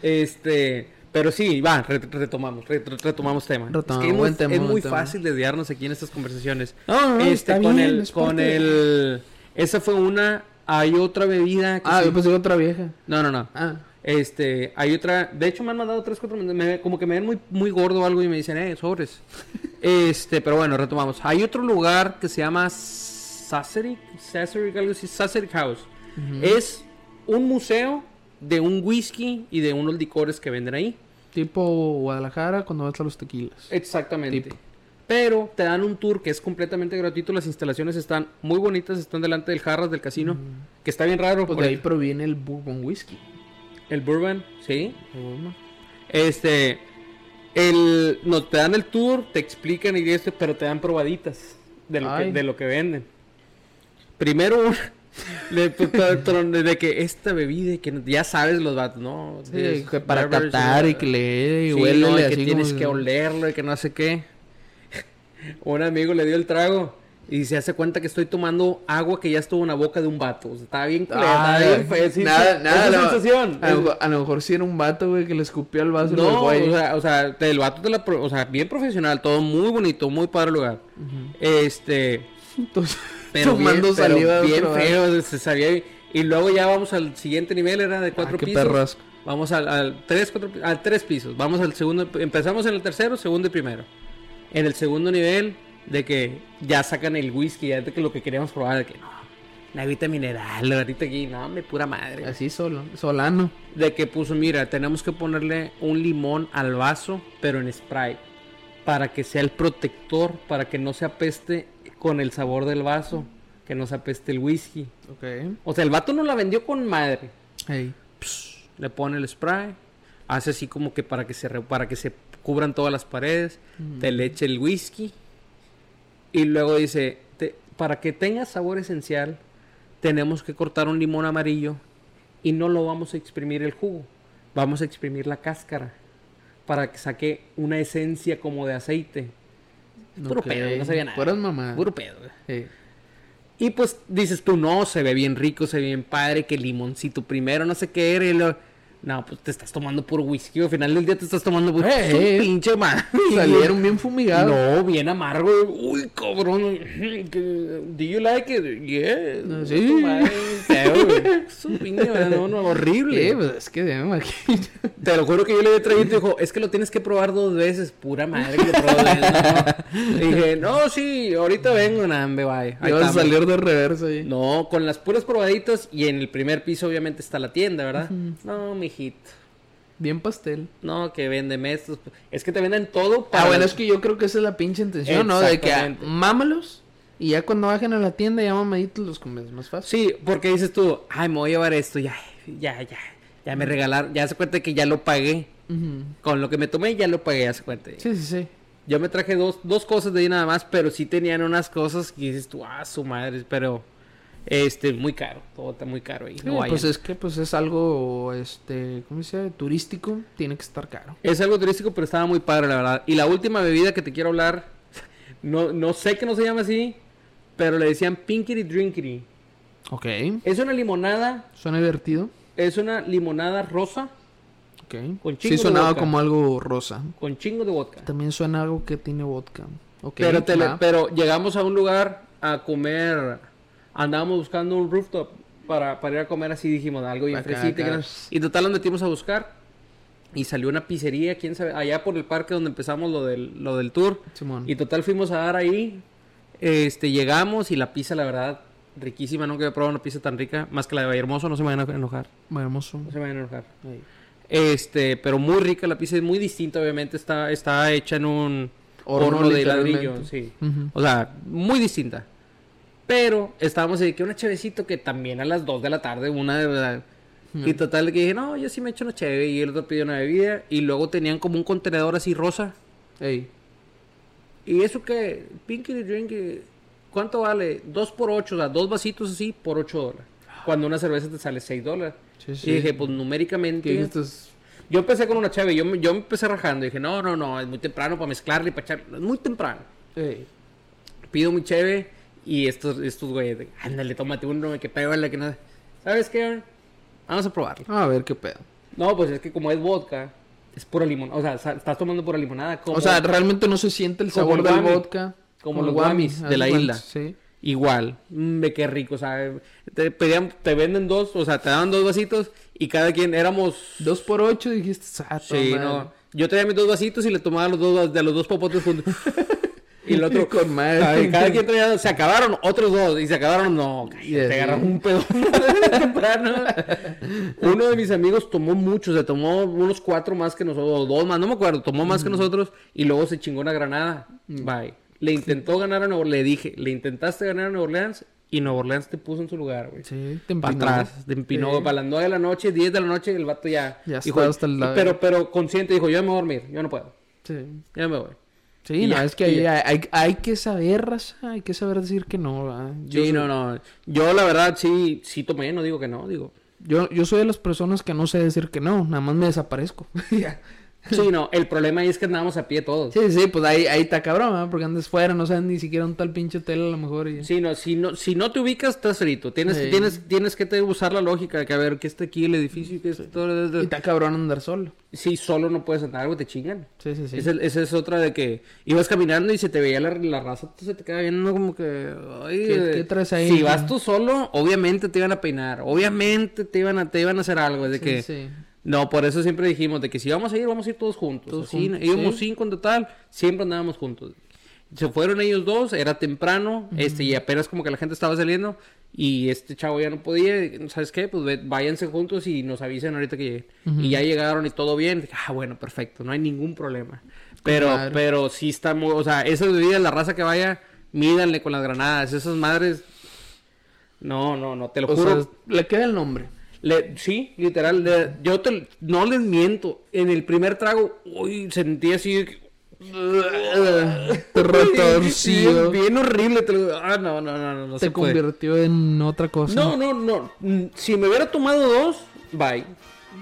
B: este. Pero sí, va, re- retomamos, re- retomamos tema.
A: Retomamos,
B: es que muy,
A: buen tema,
B: es
A: buen
B: muy
A: tema.
B: fácil desviarnos aquí en estas conversaciones.
A: No, no, no,
B: este,
A: está
B: con
A: bien,
B: el,
A: es
B: con el, esa fue una, hay otra bebida que
A: Ah, yo pensé que otra vieja.
B: no, no, no.
A: Ah,
B: Este, hay otra, de hecho me han mandado tres, cuatro, me- como que me ven muy, muy gordo o algo y me dicen, eh, sobres. este, pero bueno, retomamos. Hay otro lugar que se llama Saseric, Saseric, algo así, Saseric House. Es un museo de un whisky y de unos licores que venden ahí.
A: Tipo Guadalajara cuando vas a los tequilas.
B: Exactamente.
A: Tipo.
B: Pero te dan un tour que es completamente gratuito. Las instalaciones están muy bonitas, están delante del Jarras del casino, que está bien raro.
A: Pues de ahí proviene el Bourbon Whisky.
B: El Bourbon, sí. Este, el, no, te dan el tour, te explican y esto, pero te dan probaditas de lo, que,
A: Ay.
B: de lo que venden. Primero, le- pues, de que esta bebida, que ya sabes los vatos, ¿no?
A: Sí,
B: This
A: que para catar y que le y
B: sí,
A: huélele
B: no, y que tienes
A: como-
B: que olerlo y que no sé qué. Un amigo le dio el trago y se hace cuenta que estoy tomando agua que ya estuvo en la boca de un vato. O sea, estaba bien
A: Ah,
B: bien sí,
A: nada,
B: sí,
A: nada.
B: esa
A: no.
B: sensación.
A: A, lo mejor- a lo mejor sí era un vato, güey, que le escupió al vaso
B: No,
A: güey.
B: o sea, o sea, el vato de la, o sea, bien profesional, todo muy bonito, muy padre el lugar. Este,
A: Entonces,
B: pero bien, pero
A: saliva de
B: bien feo, se sabía. bien. Y luego ya vamos al siguiente nivel, era de cuatro
A: Ah, qué
B: pisos. Vamos al, al tres, cuatro, al tres pisos. Vamos al segundo, empezamos en el tercero, segundo y primero. En el segundo nivel, de que ya sacan el whisky, ya de que lo que queríamos probar, de que no, la agüita mineral, la gatita aquí, no, me pura madre.
A: Así solo, solano.
B: De que puso, mira, tenemos que ponerle un limón al vaso, pero en spray. Para que sea el protector, para que no se apeste con el sabor del vaso, que no se apeste el whisky. O sea, el vato no la vendió con madre.
A: Hey.
B: Le pone el spray, hace así como que para que se, re- para que se cubran todas las paredes, te le eche el whisky. Y luego dice, te- para que tenga sabor esencial, tenemos que cortar un limón amarillo y no lo vamos a exprimir el jugo, vamos a exprimir la cáscara para que saque una esencia como de aceite. Puro pedo, no sabía nada.
A: Puras mamadas.
B: Puro pedo. Y pues dices tú, no, se ve bien rico, se ve bien padre, que limoncito primero, no sé qué era. y lo- No, pues te estás tomando puro whisky. Al final del día te estás tomando puro
A: Eh,
B: su
A: eh.
B: pinche madre.
A: Salieron bien fumigados.
B: No, bien amargo. Uy, cabrón. Do you like it? Yeah.
A: Sí.
B: Su no, no, horrible.
A: Sí, pues es que me imagino.
B: Te lo juro que yo le había traído y dijo, es que lo tienes que probar dos veces. Pura madre que lo probó. No. Y dije, no, sí, ahorita vengo, nambe, bye. Ahí
A: vas a salir de reversa ahí.
B: No, con las puras probaditas y en el primer piso obviamente está la tienda, ¿verdad? No, mijito.
A: Bien pastel.
B: No, que véndeme estos. Es que te venden todo para...
A: Ah, bueno, es que yo creo que esa es la pinche intención, ¿no? De que ah, mámalos y ya cuando bajen a la tienda ya mamaditos los comes más fácil.
B: Sí, porque dices tú, ay, me voy a llevar esto, ya, ya, ya. Ya me regalaron, ya se cuenta que ya lo pagué. Con lo que me tomé ya lo pagué, ya se cuenta.
A: Sí, sí, sí.
B: Yo me traje dos, dos cosas de ahí nada más, pero sí tenían unas cosas que dices tú, ah, su madre, pero este, muy caro, todo está muy caro ahí.
A: Sí,
B: No
A: pues es que pues es algo, este, ¿cómo se dice? Turístico, tiene que estar caro.
B: Es algo turístico, pero estaba muy padre, la verdad. Y la última bebida que te quiero hablar, no, no sé que no se llama así, pero le decían Pinkity Drinkity.
A: Ok.
B: Es una limonada,
A: Suena divertido.
B: es una limonada rosa
A: Ok.
B: Con chingo
A: Sí
B: de
A: sonaba
B: vodka.
A: como algo rosa.
B: con chingo de vodka.
A: También suena algo que tiene vodka. Ok.
B: pero, te le-
A: va.
B: pero llegamos a un lugar a comer, andábamos buscando un rooftop para, para ir a comer así, dijimos, algo bien
A: Acá,
B: fresito. y total nos metimos a buscar y salió una pizzería, quién sabe, allá por el parque donde empezamos lo del, lo del tour.
A: Simón.
B: Y total fuimos a dar ahí, este, llegamos y la pizza, la verdad, riquísima, nunca había probado una pizza tan rica, más que la de Vallehermoso, no se vayan a enojar,
A: Muy hermoso.
B: no se vayan a enojar.
A: Ahí.
B: Este, pero muy rica la pizza, es muy distinta, obviamente, está, está hecha en un
A: Horno,
B: horno, de ladrillo, sí.
A: Ujú.
B: O sea, muy distinta. Pero estábamos de que una chevecito que también a las 2 de la tarde, una de verdad. Y total que dije, no, yo sí me echo una cheve. Y el otro pidió una bebida. Y luego tenían como un contenedor así rosa.
A: Ey.
B: Y eso que, Pinky Drink, eh, ¿cuánto vale? 2 por 8, o sea, dos vasitos así por 8 dólares. Cuando una cerveza te sale 6 dólares.
A: Sí, sí.
B: Y dije, pues numéricamente. Yo empecé con una cheve, yo, yo empecé rajando. Dije, no, no, no, es muy temprano para mezclarle y para echar. Es muy temprano.
A: Ey.
B: Pido mi cheve y estos, estos güeyes, de, ándale, tómate uno, que pégale, que no. ¿Sabes qué? Vamos a probarlo.
A: A ver qué pedo.
B: No, pues es que como es vodka, es pura limonada. O sea, estás tomando pura limonada. Como,
A: O sea, realmente no se siente el sabor
B: el
A: del
B: guami.
A: vodka.
B: Como los
A: guami,
B: guamis de la isla.
A: Sí.
B: igual. Mm, qué rico, o sea, te, pedían, te venden dos, o sea, te daban dos vasitos y cada quien éramos.
A: Dos por ocho dijiste. Ah,
B: Sí, no. Yo tenía mis dos vasitos y le tomaba los dos de los dos popotes juntos. y el otro.
A: Con.
B: Ay, cada quien traía, se acabaron otros dos y se acabaron, no, te agarraron un pedo temprano. Uno de mis amigos tomó mucho, se tomó unos cuatro más que nosotros, dos más, no me acuerdo, tomó más que nosotros y luego se chingó una granada. Bye. Le intentó ganar a Nuevo le dije, le intentaste ganar a Nueva Orleans y Nueva Orleans te puso en su lugar, güey.
A: Sí, te
B: Para
A: empinó.
B: atrás, te empinó
A: Sí.
B: para las 9 de la noche, 10 de la noche, el vato ya.
A: Ya
B: dijo,
A: hasta el lado.
B: Pero, pero consciente, dijo, yo me voy a dormir, yo no puedo,
A: Sí.
B: ya me voy.
A: Sí,
B: Y
A: no, es que hay, hay, hay que saber, raza, hay que saber decir que no, ¿verdad? Yo
B: Sí,
A: soy-
B: no, no. Yo la verdad sí, sí tomé, no digo que no, digo.
A: Yo, yo soy de las personas que no sé decir que no, nada más me desaparezco.
B: Sí, no, el problema ahí es que andábamos a pie todos.
A: sí, sí, pues ahí, ahí está cabrón, ¿verdad? Porque andes fuera, no sabes ni siquiera un tal pinche hotel a lo mejor. Y...
B: Sí, no, si no, si no te ubicas, estás frito. Tienes,
A: Sí.
B: tienes, tienes que te- usar la lógica de que a ver, que está aquí el edificio, que esto.
A: Y está cabrón andar solo.
B: Sí, solo no puedes andar, güey, te chingan.
A: Sí, sí, sí.
B: Esa, esa es otra de que ibas caminando y se te veía la, la raza, se te queda viendo como que... ay,
A: ¿Qué-
B: eh,
A: qué traes ahí?
B: Si vas tú solo, obviamente te iban a peinar, obviamente te iban a, te iban a hacer algo, es de
A: Sí,
B: que...
A: sí.
B: No, por eso siempre dijimos de que si vamos a ir, vamos a ir todos juntos.
A: Todos
B: Así,
A: juntos,
B: íbamos
A: sí.
B: cinco en total, siempre andábamos juntos. Se fueron ellos dos, era temprano, este, y apenas como que la gente estaba saliendo, y este chavo ya no podía, ¿sabes qué? Pues ve- váyanse juntos y nos avisen ahorita que lleguen. Y ya llegaron y todo bien, dije, ah, bueno, perfecto, no hay ningún problema. Pero,
A: madre.
B: pero sí está muy, o sea, esas bebidas, la raza que vaya, mídanle con las granadas, esas madres, no, no, no, te lo
A: O
B: juro.
A: sea, le queda el nombre.
B: Le- sí, literal. le- yo te- no les miento. En el primer trago, uy, sentí así.
A: Retorcido.
B: Bien, bien horrible. te lo- ah, no, no, no, no, no
A: Se
B: puede.
A: convirtió en otra cosa.
B: No, no, no. Mm, Si me hubiera tomado dos, bye.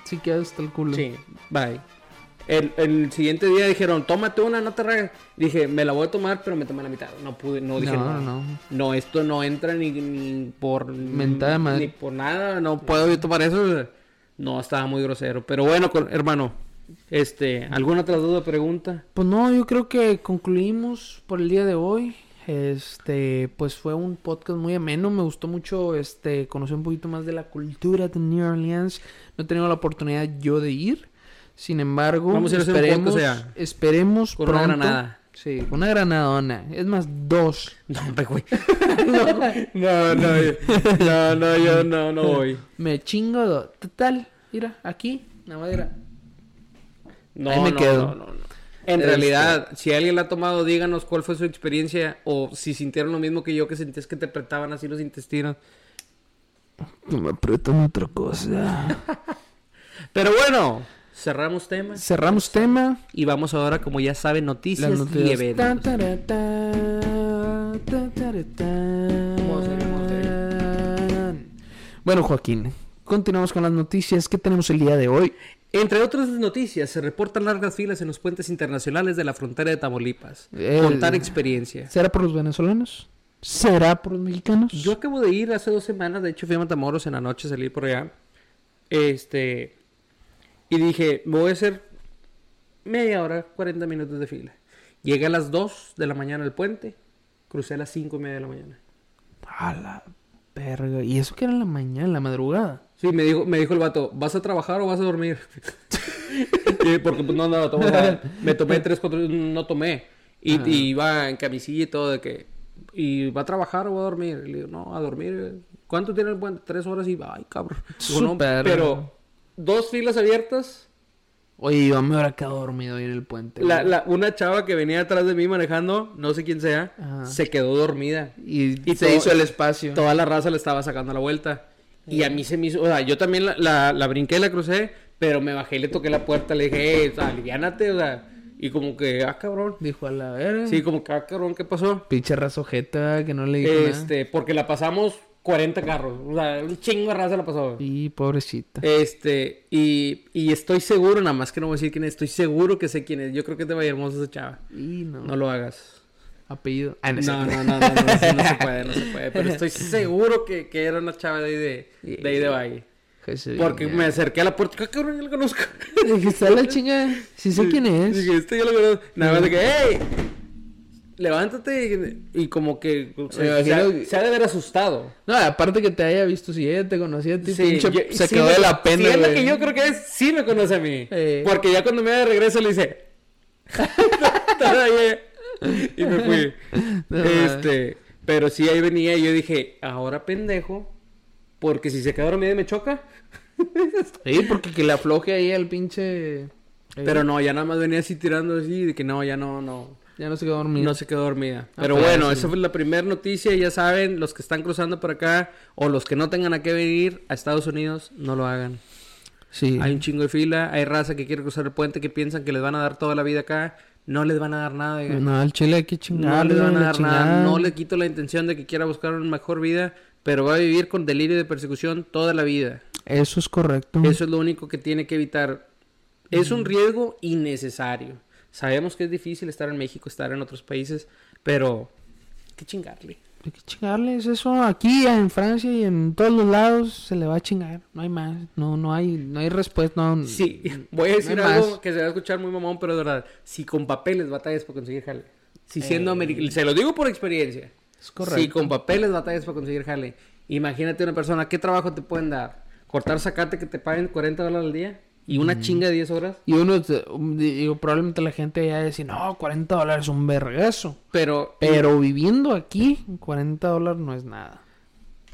A: Sí queda hasta el culo.
B: Sí, bye. El, el siguiente día dijeron, tómate una, no te ragues. Dije, me la voy a tomar, pero me tomé la mitad. No pude, no dije
A: No,
B: no.
A: no.
B: No, esto no entra ni, ni por
A: Mentada madre.
B: ni por nada, no puedo yo tomar eso. No, estaba muy grosero. Pero bueno, con- hermano, este, ¿alguna otra duda, pregunta?
A: Pues no, yo creo que concluimos por el día de hoy. Este, pues fue un podcast muy ameno, me gustó mucho este conocer un poquito más de la cultura de New Orleans. No he tenido la oportunidad yo de ir. Sin embargo,
B: Vamos a hacer un
A: esperemos, esperemos
B: Con una granada.
A: Sí, una granadona. Es más, dos.
B: No, güey. no, no, yo- no, no, yo no, no voy.
A: Me chingo dos. Total, mira, aquí, la madera.
B: No,
A: Ahí me
B: no,
A: quedo.
B: no, no, no. En
A: Este-
B: realidad, si alguien la ha tomado, díganos cuál fue su experiencia o si sintieron lo mismo que yo, que sentías que te apretaban así los intestinos.
A: No me aprietan otra cosa.
B: Pero bueno, Cerramos tema.
A: Cerramos tema.
B: Y vamos ahora, como ya saben, noticias,
A: Las noticias.
B: y eventos.
A: Bueno, Joaquín, continuamos con las noticias que tenemos el día de hoy.
B: Entre otras noticias, se reportan largas filas en los puentes internacionales de la frontera de Tamaulipas. Contar experiencia.
A: ¿Será por los venezolanos? ¿Será por los mexicanos?
B: Yo acabo de ir hace dos semanas, de hecho fui a Matamoros en la noche, salí por allá. Este. Y dije, voy a hacer media hora, 40 minutos de fila. Llegué a las 2 de la mañana al puente, crucé a las 5 y media de la mañana.
A: A la verga. ¿Y eso que era en la mañana, en la madrugada?
B: Sí, me dijo, me dijo el vato, ¿vas a trabajar o vas a dormir? Y porque pues no andaba tomando. o sea, me tomé tres, cuatro, no tomé. Y, y iba en camisilla y todo de que, ¿y va a trabajar o va a dormir? Y le digo, no, a dormir. ¿Cuánto tiene el puente? Tres horas y, ay, cabrón. Digo, no, pero dos filas abiertas.
A: Oye, yo me hubiera quedado dormido ahí en el puente.
B: La, la- una chava que venía atrás de mí manejando, no sé quién sea,
A: Ajá.
B: se quedó dormida.
A: Y,
B: y
A: se
B: todo-
A: hizo el espacio.
B: Toda la raza le estaba sacando la vuelta. Y a mí se me hizo, o sea, yo también la, la, la brinqué, la crucé, pero me bajé y le toqué la puerta, le dije, eh, aliviánate, o sea, y como que, ah, cabrón.
A: Dijo a la verga.
B: Sí, como que, ah, cabrón, ¿qué pasó?
A: Pinche razojeta que no le dijo nada.
B: Este, porque la pasamos 40 carros, o sea, un chingo de raza la pasó.
A: Y pobrecita.
B: Este, y, y estoy seguro, nada más que no voy a decir quién es, estoy seguro que sé quién es. Yo creo que te va a ir hermosa esa chava.
A: Y no.
B: No lo hagas.
A: Apellido. Ah,
B: No, no, no, no, no, no, no, no se puede, no se puede. Pero estoy seguro que, que era una chava de ahí de, de, ahí de Valle.
A: Jesús,
B: Porque
A: ya.
B: me acerqué a la puerta, ¿qué cabrón? Yo lo conozco.
A: Dije, está la chinga. Sí sé quién es.
B: Dije, este yo lo conozco. Nada más de que, ¡hey! Levántate. Y como que se,
A: Me imagino
B: se ha-
A: que-
B: se ha de haber asustado.
A: No, aparte que te haya visto, si ella te conocía a ti,
B: Sí,
A: pinche,
B: yo-
A: se
B: sí
A: quedó
B: me-
A: de la pena,
B: sí, es lo
A: güey.
B: que yo creo que es, sí me conoce a mí.
A: Eh.
B: Porque ya cuando me da de regreso le dice. "Estaba ahí". y me fui.
A: No,
B: este, pero sí ahí venía y yo dije, ahora pendejo, porque si se queda dormida me choca.
A: Sí, porque que le afloje ahí al pinche...
B: Pero no, ya nada más venía así tirando así, de que no, ya no, no.
A: Ya no se quedó dormido.
B: No se quedó dormida.
A: Ah,
B: Pero
A: pues,
B: bueno,
A: sí.
B: esa fue la primera noticia. Ya saben, los que están cruzando por acá o los que no tengan a qué venir a Estados Unidos, no lo hagan.
A: Sí.
B: Hay un chingo de fila, hay raza que quiere cruzar el puente que piensan que les van a dar toda la vida acá. No les van a dar nada.
A: No, al chile hay que
B: No les van a dar nada. No le quito la intención de que quiera buscar una mejor vida, pero va a vivir con delirio de persecución toda la vida.
A: Eso es correcto.
B: Eso es lo único que tiene que evitar. Es un riesgo innecesario. Sabemos que es difícil estar en México, estar en otros países, pero hay que chingarle.
A: Hay que chingarle, es eso. Aquí en Francia y en todos los lados se le va a chingar. No hay más. No, no hay, no hay respuesta. No,
B: Sí, voy a decir
A: No
B: algo
A: más.
B: que se va a escuchar muy mamón, pero de verdad, si con papeles batallas para conseguir jale. Si siendo
A: Eh.
B: americano, se lo digo por experiencia.
A: Es correcto.
B: Si con papeles batallas para conseguir jale. Imagínate una persona, ¿qué trabajo te pueden dar? Cortar zacate que te paguen 40 dólares al día y una chinga de 10 horas.
A: Y uno, um, digo, probablemente la gente ya dice, no, 40 dólares es un vergazo.
B: Pero,
A: Pero viviendo aquí, 40 dólares no es nada.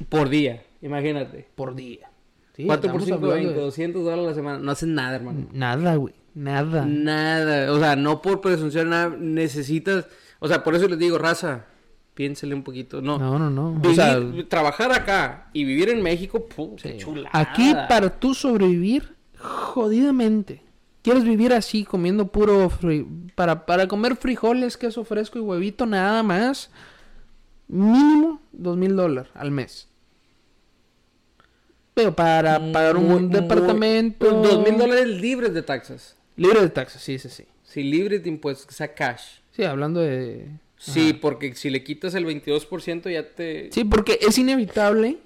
B: por día, imagínate.
A: Por día. Sí,
B: 4 por
A: estamos
B: 5,
A: hablando
B: 20,
A: de-
B: 200 dólares a la semana. No hacen nada, hermano.
A: Nada, güey. Nada.
B: Nada. O sea, no por presunción, nada. Necesitas. O sea, por eso les digo, raza, piénsele un poquito. No.
A: No, no, no. O sea,
B: trabajar acá y vivir en México, ¡pum! qué
A: sí.
B: chulada.
A: aquí para tú sobrevivir, jodidamente. ¿Quieres vivir así, comiendo puro... fri- Para, para comer frijoles, queso fresco y huevito, nada más. Mínimo dos mil dólares al mes. Pero para pagar un
B: Muy- muy-
A: departamento...
B: pues, Dos mil dólares libres de taxas.
A: Libre de taxas, sí, sí, sí.
B: Sí, libres de impuestos, que sea cash.
A: Sí, hablando de...
B: Sí, porque si le quitas el 22% ya te...
A: Sí, porque es inevitable.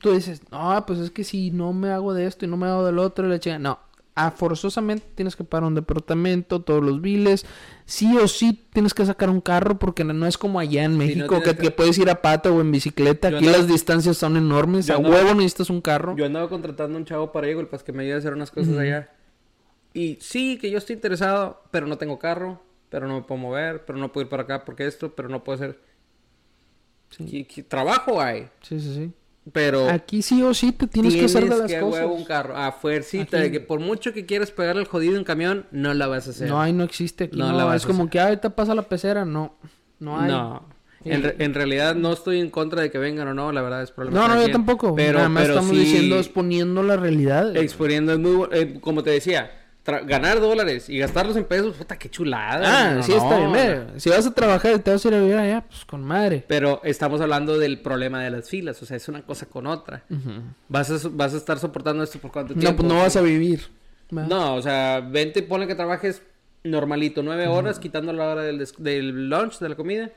A: Tú dices, no, pues es que si no me hago de esto y no me hago del otro, y la chinga. No, ah, forzosamente tienes que pagar un departamento, todos los biles. Sí o sí tienes que sacar un carro porque no es como allá en México que,
B: que-
A: que puedes ir a pata o en bicicleta.
B: Yo
A: Aquí
B: andaba-
A: las distancias son enormes.
B: Yo
A: A
B: andaba-
A: huevo necesitas un carro.
B: Yo andaba contratando a un chavo para Eagle para que me ayude a hacer unas cosas allá. Y sí, que yo estoy interesado, pero no tengo carro, pero no me puedo mover, pero no puedo ir para acá porque esto, pero no puedo hacer... ¿Qué- qué trabajo hay,
A: Sí, sí, sí.
B: Pero...
A: Aquí sí o sí te tienes, que hacer de las
B: a
A: cosas.
B: huevo un carro, a fuercita,
A: Aquí-
B: de que por mucho que quieras pegarle el jodido en camión, no la vas a hacer.
A: No hay, no existe aquí.
B: No
A: No,
B: la vas
A: es
B: a
A: como
B: hacer.
A: que "Ah, ahorita pasa la pecera. No, no hay.
B: No. En, re- en realidad no estoy en contra de que vengan o no, la verdad es problema.
A: No, no, yo tampoco.
B: Pero,
A: Nada más
B: pero
A: estamos
B: sí,
A: diciendo, exponiendo la realidad.
B: exponiendo es muy eh, como te decía, ganar dólares y gastarlos en pesos, puta, qué chulada.
A: Ah,
B: no,
A: sí,
B: no,
A: está bien.
B: no.
A: Si vas a trabajar y te vas a ir a vivir allá, pues con madre.
B: Pero estamos hablando del problema de las filas, o sea, es una cosa con otra. Vas a, vas a estar soportando esto por cuánto
A: No,
B: tiempo.
A: pues no vas a vivir.
B: No, o sea, vente, pone que trabajes normalito, nueve horas, quitando la hora del, del lunch, de la comida,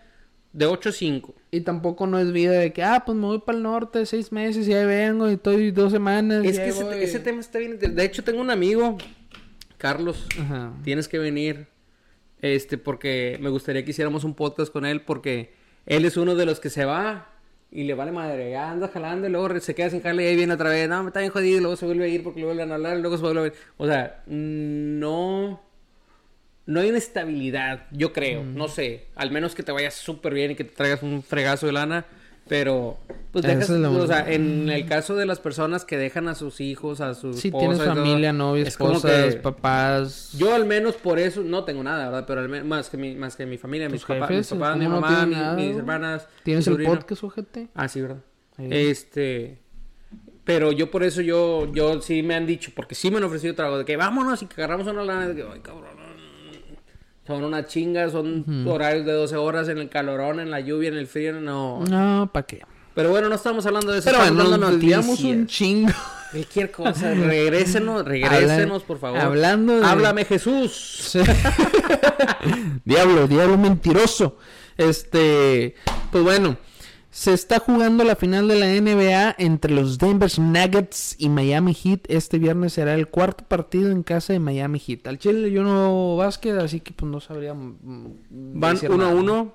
B: de 8 a 5.
A: Y tampoco no es vida de que, ah, pues me voy para el norte seis meses y ahí vengo y estoy dos semanas.
B: Es
A: y
B: que ese tema está bien. De hecho, tengo un amigo, Carlos,
A: Ajá.
B: tienes que venir, este, porque me gustaría que hiciéramos un podcast con él, porque él es uno de los que se va y le vale madre, ya anda jalando y luego se queda sin jale y ahí viene otra vez, no, me está bien jodido y luego se vuelve a ir porque le vuelven a hablar y luego se vuelve a ir. O sea, no... No hay una estabilidad, yo creo,
A: Mm.
B: no sé, al menos que te vayas súper bien y que te traigas un fregazo de lana, pero pues
A: Esa
B: dejas,
A: es la
B: o sea, en el caso de las personas que dejan a sus hijos, a sus esposas
A: tienes familia, novia,
B: es
A: esposas,
B: que-
A: papás.
B: yo al menos por eso no tengo nada, ¿verdad? Pero al menos más que mi, más que mi familia, mis papás, mis papás, mi
A: ¿cómo no
B: mamá, mi- mis hermanas.
A: ¿Tienes
B: mi
A: el podcast, ojete?
B: Ah, sí, ¿verdad?
A: Ahí.
B: Este, pero yo por eso yo, yo sí me han dicho, porque sí me han ofrecido trabajo de que vámonos y que agarramos una lana, de que, ay, cabrón, no, no, no". Son una chinga, son horarios de 12 horas en el calorón, en la lluvia, en el frío, no.
A: No, ¿para qué?
B: Pero bueno, no estamos hablando de eso,
A: Pero
B: estamos
A: bueno, nos desviamos un chingo.
B: Cualquier cosa, regrésenos, regrésenos, por favor.
A: hablando de-
B: Háblame, Jesús.
A: Diablo, diablo mentiroso. Este, pues bueno, se está jugando la final de la NBA entre los Denver Nuggets y Miami Heat. Este viernes será el cuarto partido en casa de Miami Heat. Al Chile yo no básquet, así que pues no sabría. mm,
B: Van
A: decir
B: uno a
A: nada.
B: uno.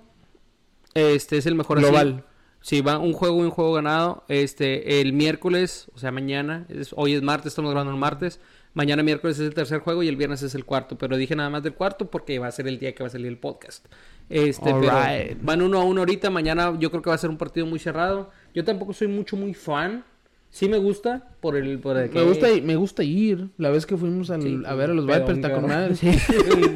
B: Este es el mejor así.
A: Global.
B: Sí, va un juego y un juego ganado. Este, el miércoles, o sea, mañana, es- hoy es martes, estamos grabando el martes. Mañana miércoles es el tercer juego y el viernes es el cuarto. Pero dije nada más del cuarto porque va a ser el día que va a salir el podcast. Este, pero van uno a uno ahorita. Mañana yo creo que va a ser un partido muy cerrado. Yo tampoco soy mucho, muy fan. Sí me gusta por el... Por el
A: Me
B: que-
A: gusta, me gusta ir. La vez que fuimos al-
B: Sí,
A: a ver a los Vipers, está con
B: cabrón.
A: madre. Sí.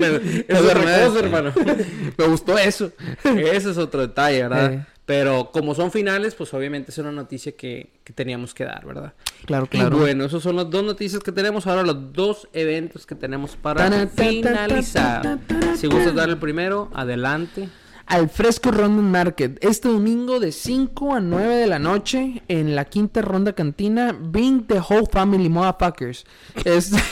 B: Pero es otra
A: verdad.
B: cosa, hermano.
A: me gustó eso.
B: Ese es otro detalle, ¿verdad?
A: Eh.
B: Pero como son finales, pues obviamente es una noticia que, que teníamos que dar, ¿verdad?
A: Claro,
B: Y
A: claro.
B: bueno, esos son las dos noticias que tenemos. Ahora los dos eventos que tenemos para finalizar. Si gustas dar el primero, adelante.
A: al Fresco Ronda Market este domingo de 5 a 9 de la noche en la quinta ronda cantina. Bring the whole family, motherfuckers. Es...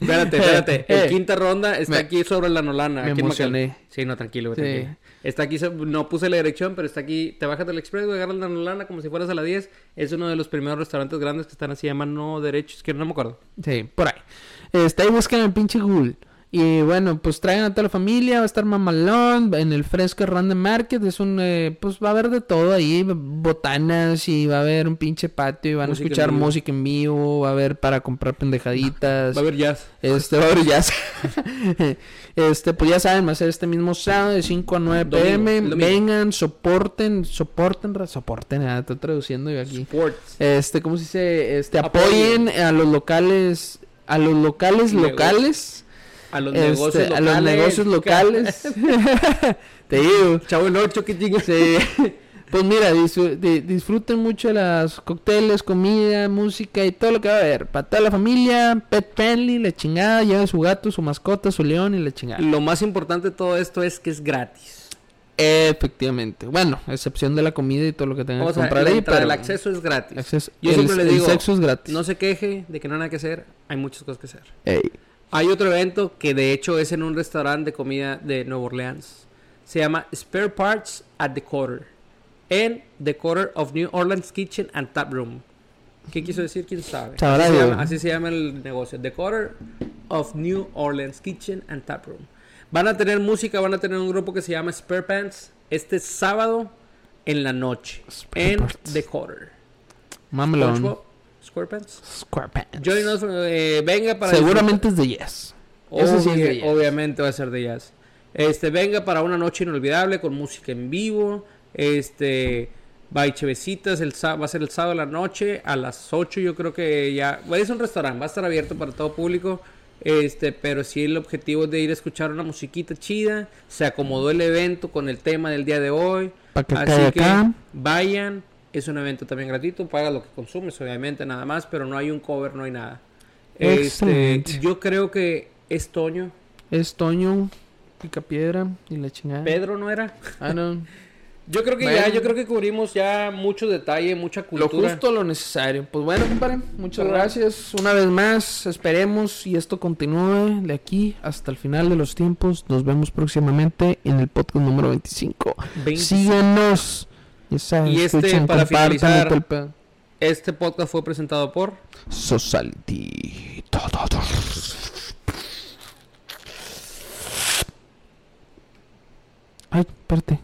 B: Espérate, espérate.
A: Eh,
B: el quinta ronda está
A: me-
B: aquí sobre la Nolana.
A: me
B: aquí en
A: emocioné.
B: Sí, no, tranquilo,
A: Sí.
B: tranquilo. Está aquí, no puse la dirección, pero está aquí. Te bajas del Express, güey, agarras la Nolana como si fueras a la 10. Es uno de los primeros restaurantes grandes que están así, llaman no derecho, izquierda, no me acuerdo.
A: Sí, por ahí. Está ahí buscan el pinche Google. Y bueno, pues traigan a toda la familia, va a estar mamalón en el Fresco Random Market, es un, eh, pues va a haber de todo ahí, botanas y va a haber un pinche patio y van
B: Música
A: a escuchar música en vivo, va a haber para comprar pendejaditas.
B: Va a haber jazz.
A: Este, va a haber jazz. este, pues ya saben, va a ser este mismo sábado de 5 a 9
B: Domingo,
A: pm.
B: domingo.
A: Vengan, soporten, soporten, soporten, ah, estoy traduciendo yo aquí.
B: Sports.
A: Este, ¿cómo se dice? Este,
B: Apoyen.
A: apoyen a los locales, a los locales locales.
B: A los
A: este,
B: negocios
A: a
B: locales.
A: los negocios locales. Te digo.
B: Chavo el 8, que chingas.
A: Sí. Pues mira, disfr- di- disfruten mucho las cócteles, comida, música y todo lo que va a haber. Para toda la familia, pet friendly, la chingada, lleva su gato, su mascota, su león y la chingada.
B: Lo más importante de todo esto es que es gratis.
A: Efectivamente. Bueno, excepción de la comida y todo lo que tengan
B: O
A: que
B: sea,
A: comprar ahí, pero
B: el acceso es gratis.
A: acceso-
B: Yo
A: el-
B: siempre le
A: el
B: digo,
A: sexo es gratis.
B: no se queje de que no hay nada que hacer. Hay muchas cosas que hacer.
A: Ey.
B: Hay otro evento que de hecho es en un restaurante de comida de Nueva Orleans. Se llama Spare Parts at the Quarter. En The Quarter of New Orleans Kitchen and Tap Room. ¿Qué quiso decir? ¿Quién sabe? Así se, llama, así se llama el negocio. The Quarter of New Orleans Kitchen and Tap Room. Van a tener música, van a tener un grupo que se llama Spare Pants este sábado en la noche.
A: Spare
B: en
A: Parts.
B: The Quarter.
A: Mamelón.
B: SquarePants.
A: SquarePants.
B: Join us, eh, venga para
A: Seguramente es de Yes. Eso sí es de jazz.
B: Obviamente va a ser de jazz. Este, venga para una noche inolvidable con música en vivo. Este, a Chevecitas, el va a ser el sábado de la noche a las 8 yo creo que ya, bueno, es un restaurante, va a estar abierto para todo público. Este, pero sí el objetivo es de ir a escuchar una musiquita chida. Se acomodó el evento con el tema del día de hoy. Así que
A: acá.
B: vayan. Es un evento también gratuito. Paga lo que consumes, obviamente, nada más. Pero no hay un cover, no hay nada. Este,
A: Excelente.
B: yo creo que es Toño.
A: Es Toño, Picapiedra y la chingada.
B: Pedro no era.
A: Ah, no.
B: Yo creo que
A: Bueno.
B: ya, yo creo que cubrimos ya mucho detalle, mucha
A: Lo
B: cultura.
A: justo, lo necesario. Pues bueno, compadre, muchas gracias. Una vez más, esperemos y esto continúe de aquí hasta el final de los tiempos. Nos vemos próximamente en el podcast número 25.
B: 20.
A: Síguenos. Ya saben,
B: Y este,
A: escuchen,
B: para finalizar,
A: todo el pedo.
B: Este podcast fue presentado por
A: Society. Ay, espérate.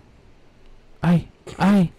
A: Ay, ay.